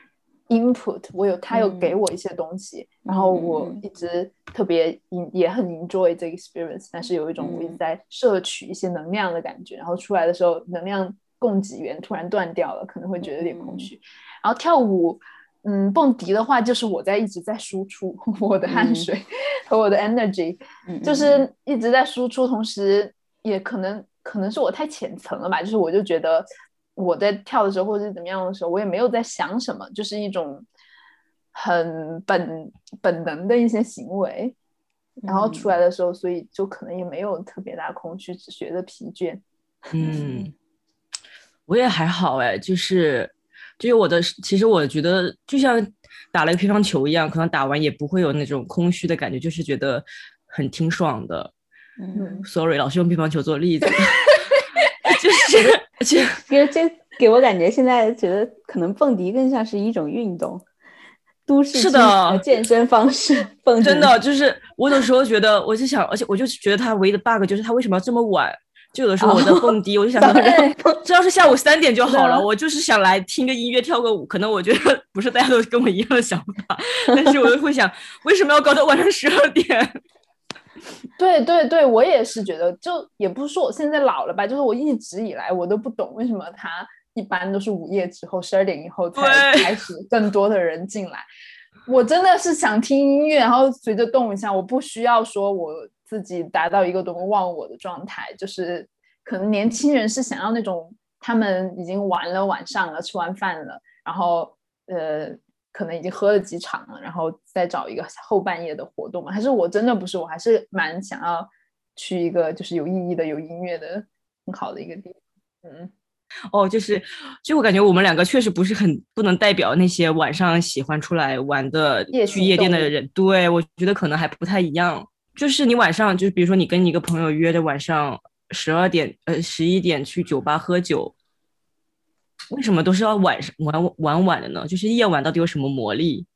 input，我有他有给我一些东西，然后我一直特别也很 enjoy 这个 experience，但是有一种我一直在摄取一些能量的感觉，然后出来的时候能量供给源突然断掉了，可能会觉得有点空虚，然后跳舞。嗯，蹦迪的话，就是我在一直在输出 (laughs) 我的汗水和我的 energy，就是一直在输出，同时也可能可能是我太浅层了吧，就是我就觉得我在跳的时候或者是怎么样的时候，我也没有在想什么，就是一种很本本能的一些行为，然后出来的时候，所以就可能也没有特别大空虚，只觉得疲倦。嗯，(laughs) 我也还好哎，就是。就是我的，其实我觉得就像打了一个乒乓球一样，可能打完也不会有那种空虚的感觉，就是觉得很挺爽的。嗯，sorry，老是用乒乓球做例子，(laughs) 就是，就给 (laughs) 这给我感觉，现在觉得可能蹦迪更像是一种运动，都市是的健身方式。(laughs) 蹦真的就是我有时候觉得，我就想，而且我就觉得它唯一的 bug 就是它为什么要这么晚？就有的时候我在蹦迪，我就想，这要是下午三点就好了。我就是想来听个音乐，跳个舞。可能我觉得不是大家都跟我一样的想法，但是我又会想，为什么要搞到晚上十二点？(laughs) 对对对，我也是觉得，就也不是说我现在老了吧，就是我一直以来我都不懂为什么他一般都是午夜之后十二点以后才开始更多的人进来。我真的是想听音乐，然后随着动一下，我不需要说我。自己达到一个多么忘我的状态，就是可能年轻人是想要那种他们已经玩了晚上了，吃完饭了，然后呃可能已经喝了几场了，然后再找一个后半夜的活动嘛。还是我真的不是，我还是蛮想要去一个就是有意义的、有音乐的很好的一个地方。嗯，哦，就是就我感觉我们两个确实不是很不能代表那些晚上喜欢出来玩的去夜店的人。对，我觉得可能还不太一样。就是你晚上，就是比如说你跟你一个朋友约着晚上十二点呃十一点去酒吧喝酒，为什么都是要晚上晚晚晚的呢？就是夜晚到底有什么魔力？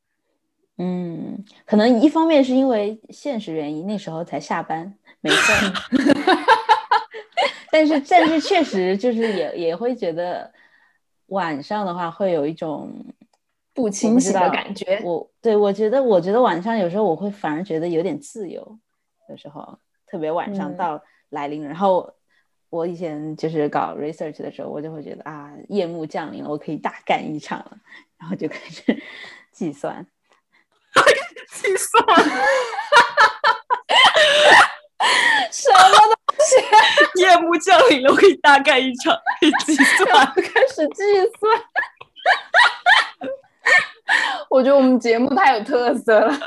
嗯，可能一方面是因为现实原因，那时候才下班，没事。(laughs) 但是但是确实就是也也会觉得晚上的话会有一种不清晰的感觉。我对我觉得我觉得晚上有时候我会反而觉得有点自由。有时候特别晚上到来临，然后我以前就是搞 research 的时候，我就会觉得啊，夜幕降临了，我可以大干一场了，然后就开始 (laughs) (laughs) 计算，计算，什么东西？(laughs) 夜幕降临了，我可以大干一场，计算，开始计算。我觉得我们节目太有特色了。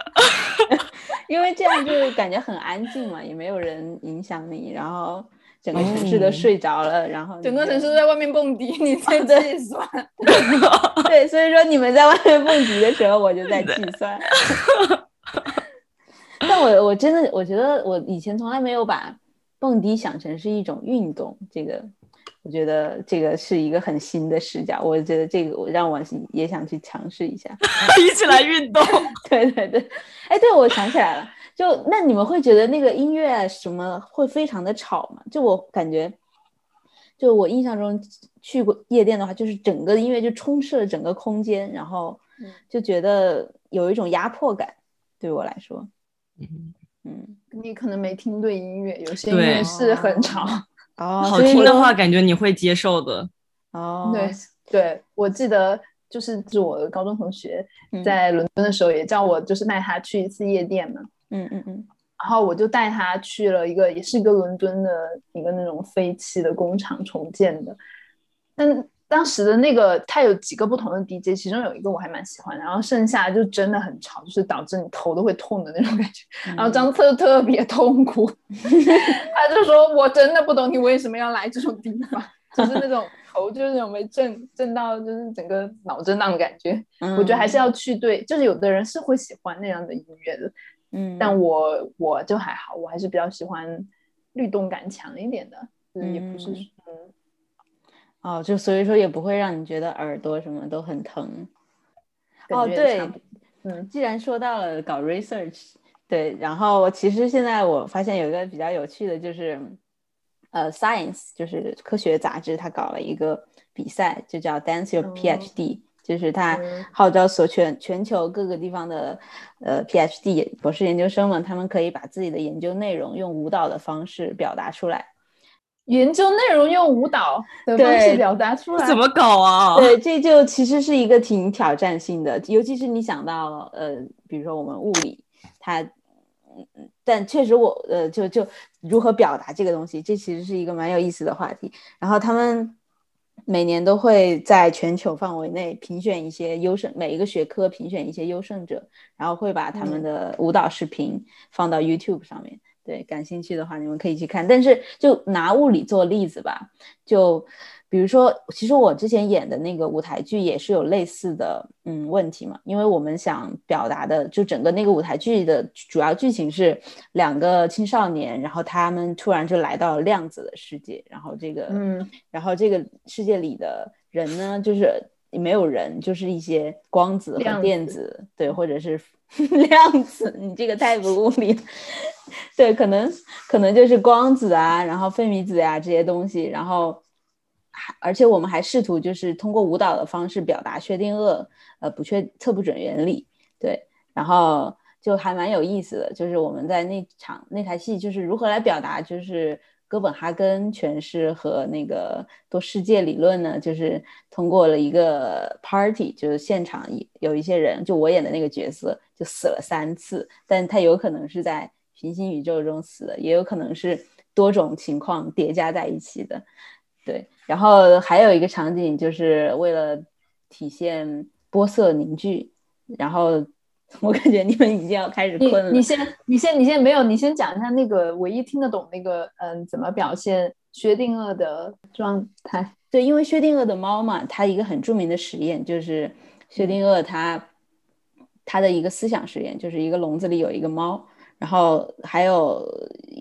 因为这样就感觉很安静嘛，也没有人影响你，然后整个城市都睡着了，然后整个城市都在外面蹦迪，你在计算。对，所以说你们在外面蹦迪的时候，我就在计算。(laughs) 但我我真的我觉得我以前从来没有把蹦迪想成是一种运动，这个我觉得这个是一个很新的视角。我觉得这个我让我也想去尝试一下，(laughs) 一起来运动。(laughs) 对对对。哎，对，我想起来了，就那你们会觉得那个音乐什么会非常的吵吗？就我感觉，就我印象中去过夜店的话，就是整个音乐就充斥了整个空间，然后就觉得有一种压迫感。对我来说，嗯嗯，你可能没听对音乐，有些音乐是很吵 (laughs) 哦，好听的话，感觉你会接受的。哦，对对，我记得。就是是我的高中同学，在伦敦的时候也叫我，就是带他去一次夜店嘛。嗯嗯嗯。然后我就带他去了一个，也是一个伦敦的一个那种废弃的工厂重建的。但当时的那个，他有几个不同的 DJ，其中有一个我还蛮喜欢的。然后剩下就真的很吵，就是导致你头都会痛的那种感觉。(laughs) 然后张策特别痛苦，(laughs) 他就说：“我真的不懂你为什么要来这种地方，就是那种。(laughs) ”头就是那种被震震到，就是整个脑震荡的感觉。我觉得还是要去对，就是有的人是会喜欢那样的音乐的，嗯，但我我就还好，我还是比较喜欢律动感强一点的，也不是，嗯，哦，就所以说也不会让你觉得耳朵什么都很疼。哦，对，嗯，既然说到了搞 research，对，然后其实现在我发现有一个比较有趣的就是。呃，Science 就是科学杂志，它搞了一个比赛，就叫 Dance Your PhD，就是他号召所全全球各个地方的呃 PhD 博士研究生们，他们可以把自己的研究内容用舞蹈的方式表达出来。研究内容用舞蹈的方式表达出来，怎么搞啊？对，这就其实是一个挺挑战性的，尤其是你想到呃，比如说我们物理，它。嗯但确实我呃就就如何表达这个东西，这其实是一个蛮有意思的话题。然后他们每年都会在全球范围内评选一些优胜，每一个学科评选一些优胜者，然后会把他们的舞蹈视频放到 YouTube 上面。对，感兴趣的话你们可以去看。但是就拿物理做例子吧，就。比如说，其实我之前演的那个舞台剧也是有类似的嗯问题嘛，因为我们想表达的就整个那个舞台剧的主要剧情是两个青少年，然后他们突然就来到了量子的世界，然后这个嗯，然后这个世界里的人呢，就是没有人，就是一些光子和电子，对，或者是 (laughs) 量子，你这个太不物理，(laughs) 对，可能可能就是光子啊，然后费米子呀这些东西，然后。而且我们还试图就是通过舞蹈的方式表达薛定谔呃不确测不准原理，对，然后就还蛮有意思的，就是我们在那场那台戏就是如何来表达就是哥本哈根诠释和那个多世界理论呢？就是通过了一个 party，就是现场有一些人，就我演的那个角色就死了三次，但他有可能是在平行宇宙中死的，也有可能是多种情况叠加在一起的。对，然后还有一个场景，就是为了体现波色凝聚，然后 (laughs) 我感觉你们已经要开始困了。你先，你先，你先没有，你先讲一下那个唯一听得懂那个，嗯，怎么表现薛定谔的状态。对，因为薛定谔的猫嘛，它一个很著名的实验就是薛定谔他他的一个思想实验，就是一个笼子里有一个猫，然后还有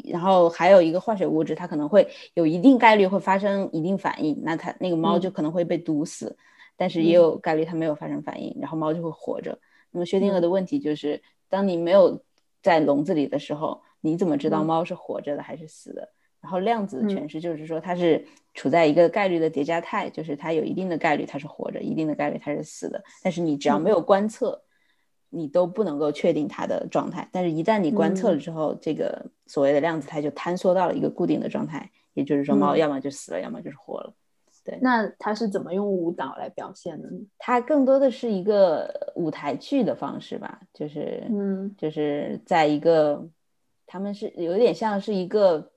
然后还有一个化学物质，它可能会有一定概率会发生一定反应，那它那个猫就可能会被毒死，但是也有概率它没有发生反应，然后猫就会活着。那么薛定谔的问题就是，当你没有在笼子里的时候，你怎么知道猫是活着的还是死的？然后量子诠释就是说，它是处在一个概率的叠加态，就是它有一定的概率它是活着，一定的概率它是死的。但是你只要没有观测，你都不能够确定它的状态。但是一旦你观测了之后，这个所谓的量子态就坍缩到了一个固定的状态，也就是说猫要么就死了，要么就是活了。对，那它是怎么用舞蹈来表现的呢？它更多的是一个舞台剧的方式吧，就是嗯，就是在一个他们是有点像是一个。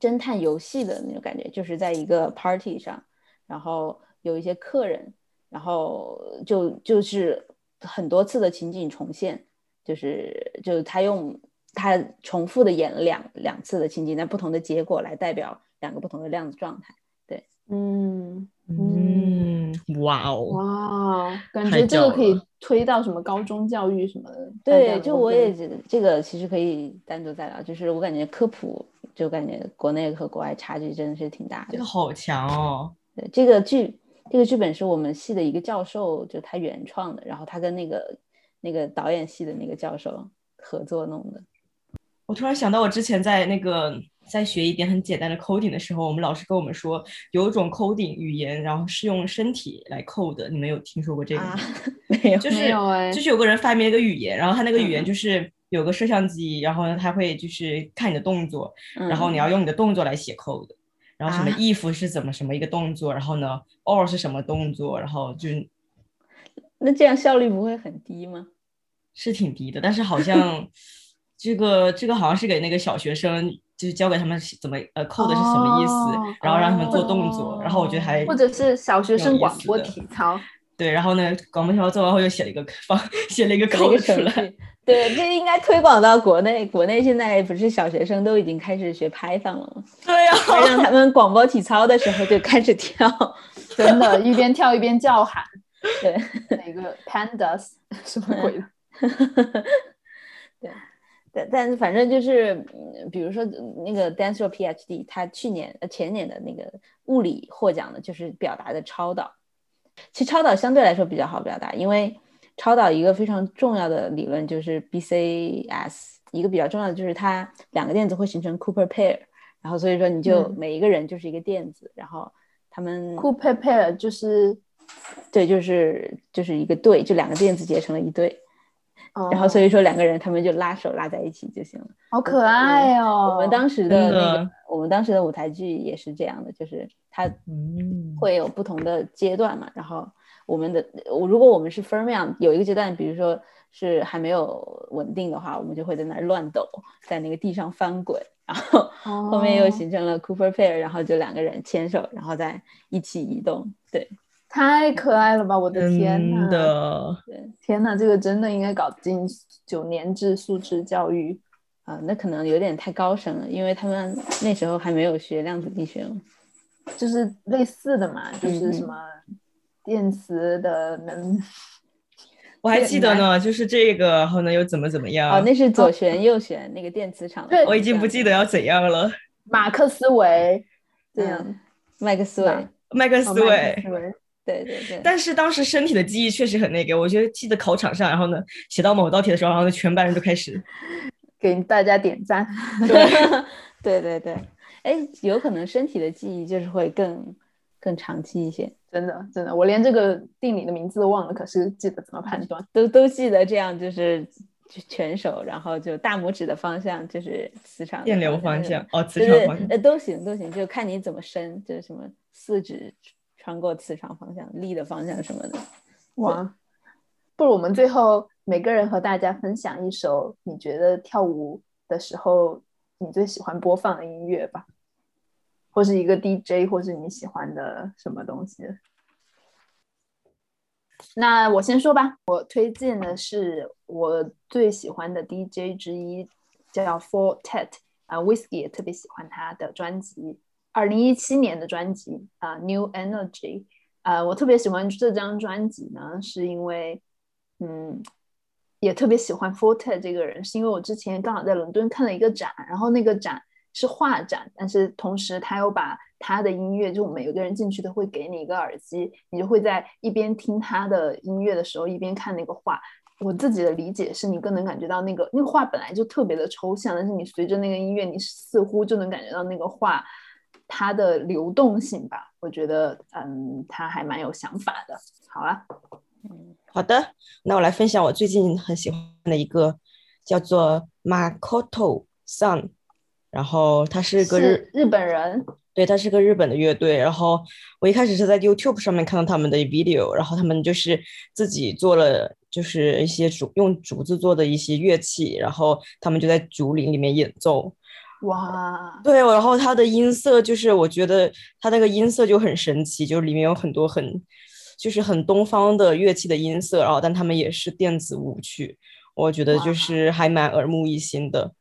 侦探游戏的那种感觉，就是在一个 party 上，然后有一些客人，然后就就是很多次的情景重现，就是就是他用他重复的演了两两次的情景，在不同的结果来代表两个不同的量子状态。对，嗯嗯，哇哦哇，感觉这个可以推到什么高中教育什么的。对，就我也觉得这个其实可以单独再聊，就是我感觉科普。就感觉国内和国外差距真的是挺大的。这个好强哦！对，这个剧，这个剧本是我们系的一个教授，就他原创的，然后他跟那个那个导演系的那个教授合作弄的。我突然想到，我之前在那个在学一点很简单的 coding 的时候，我们老师跟我们说，有一种 coding 语言，然后是用身体来 code。你们有听说过这个吗？(laughs) 没有，就 (laughs) 是就是有个人发明了一个语言，然后他那个语言就是。有个摄像机，然后呢，他会就是看你的动作，然后你要用你的动作来写 code，然后什么 if 是怎么什么一个动作，然后呢 or 是什么动作，然后就那这样效率不会很低吗？是挺低的，但是好像 (laughs) 这个这个好像是给那个小学生，就是教给他们怎么呃 code 是什么意思，然后让他们做动作，然后我觉得还或者是小学生广播体操，对，然后呢广播体操做完后又写了一个方 (laughs) 写了一个 code 出来。对，这应该推广到国内。国内现在不是小学生都已经开始学 Python 了吗？对呀，让他们广播体操的时候就开始跳，(laughs) 真的，一边跳一边叫喊。对，哪个 Pandas (laughs) 什么鬼的？(laughs) 对，但但是反正就是，比如说那个 Dance Your PhD，他去年呃前年的那个物理获奖的就是表达的超导。其实超导相对来说比较好表达，因为。超导一个非常重要的理论就是 BCS，一个比较重要的就是它两个电子会形成 Cooper pair，然后所以说你就每一个人就是一个电子，然后他们 Cooper pair 就是对，就是就是一个对，就两个电子结成了一对，(laughs) 然后所以说两个人他们就拉手拉在一起就行了，好可爱哦！我们当时的那个我们当时的舞台剧也是这样的，就是它会有不同的阶段嘛，然后。我们的，如果我们是 fermion，有一个阶段，比如说是还没有稳定的话，我们就会在那儿乱抖，在那个地上翻滚，然后后面又形成了 Cooper pair，然后就两个人牵手，然后再一起移动。对，太可爱了吧！我的天呐！对，天呐，这个真的应该搞进九年制素质教育啊！那可能有点太高深了，因为他们那时候还没有学量子力学，就是类似的嘛，就是什么。电磁的能，(laughs) 我还记得呢，就是这个，然后呢又怎么怎么样？哦，那是左旋右旋那个电磁场。(laughs) 对，我已经不记得要怎样了。马克思韦这样，麦克斯韦，麦克斯韦，对对对。但是当时身体的记忆确实很那个，我觉得记得考场上，然后呢写到某道题的时候，然后全班人都开始 (laughs) 给大家点赞。对对对对，哎，有可能身体的记忆就是会更更长期一些。真的，真的，我连这个定理的名字都忘了，可是记得怎么判断，都都记得。这样就是全手，然后就大拇指的方向就是磁场，电流方向哦，磁场方向，呃，都行都行，就看你怎么伸，就是什么四指穿过磁场方向，力的方向什么的。哇，不如我们最后每个人和大家分享一首你觉得跳舞的时候你最喜欢播放的音乐吧。或是一个 DJ，或是你喜欢的什么东西？那我先说吧。我推荐的是我最喜欢的 DJ 之一，叫 Four Tet 啊，Whisky 也特别喜欢他的专辑二零一七年的专辑啊，《New Energy》啊，我特别喜欢这张专辑呢，是因为嗯，也特别喜欢 Forte 这个人，是因为我之前刚好在伦敦看了一个展，然后那个展是画展，但是同时他又把他的音乐，就每个人进去都会给你一个耳机，你就会在一边听他的音乐的时候，一边看那个画。我自己的理解是，你更能感觉到那个那个画本来就特别的抽象，但是你随着那个音乐，你似乎就能感觉到那个画它的流动性吧。我觉得，嗯，他还蛮有想法的。好啊，嗯，好的，那我来分享我最近很喜欢的一个叫做 Makoto Sun，然后他是个日日本人。对，他是个日本的乐队。然后我一开始是在 YouTube 上面看到他们的 video，然后他们就是自己做了，就是一些竹用竹子做的一些乐器，然后他们就在竹林里面演奏。哇，对，然后他的音色就是我觉得他那个音色就很神奇，就是里面有很多很就是很东方的乐器的音色，然后但他们也是电子舞曲，我觉得就是还蛮耳目一新的。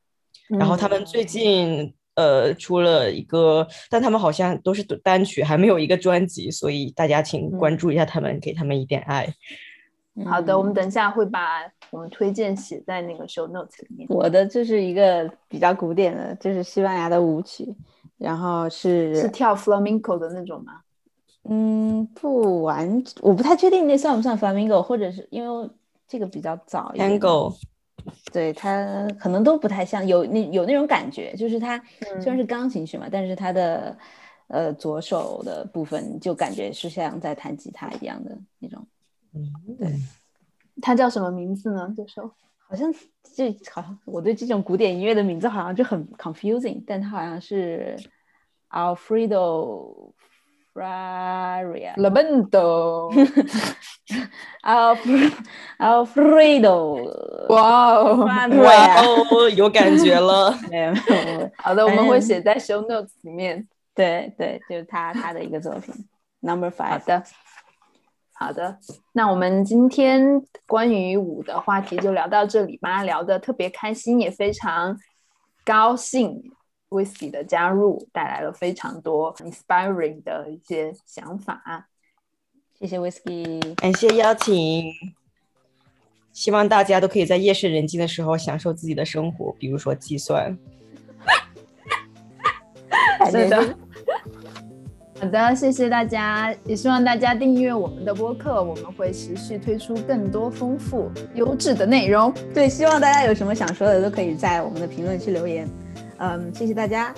然后他们最近。呃，出了一个，但他们好像都是单曲，还没有一个专辑，所以大家请关注一下他们，给他们一点爱。好的，我们等一下会把我们推荐写在那个 show notes 里面。我的就是一个比较古典的，就是西班牙的舞曲，然后是是跳 flamenco 的那种吗？嗯，不完，我不太确定那算不算 flamenco，或者是因为这个比较早，tango。对它可能都不太像，有那有那种感觉，就是它虽然是钢琴曲嘛，但是它的呃左手的部分就感觉是像在弹吉他一样的那种。嗯，对。它叫什么名字呢？这首好像这好像我对这种古典音乐的名字好像就很 confusing，但它好像是 Alfredo。Fraria Lamento Alfredo，(laughs) 哇哦，哇哦，有感觉了。(laughs) 好的，我们会写在 show notes 里面。对对，就是他他的一个作品，Number Five。好的，好的。那我们今天关于舞的话题就聊到这里吧，聊得特别开心，也非常高兴。Whisky 的加入带来了非常多 inspiring 的一些想法，谢谢 Whisky，感谢邀请，希望大家都可以在夜深人静的时候享受自己的生活，比如说计算。是的，好的，谢谢大家，也希望大家订阅我们的播客，我们会持续推出更多丰富优质的内容。对，希望大家有什么想说的，都可以在我们的评论区留言。嗯，谢谢大家，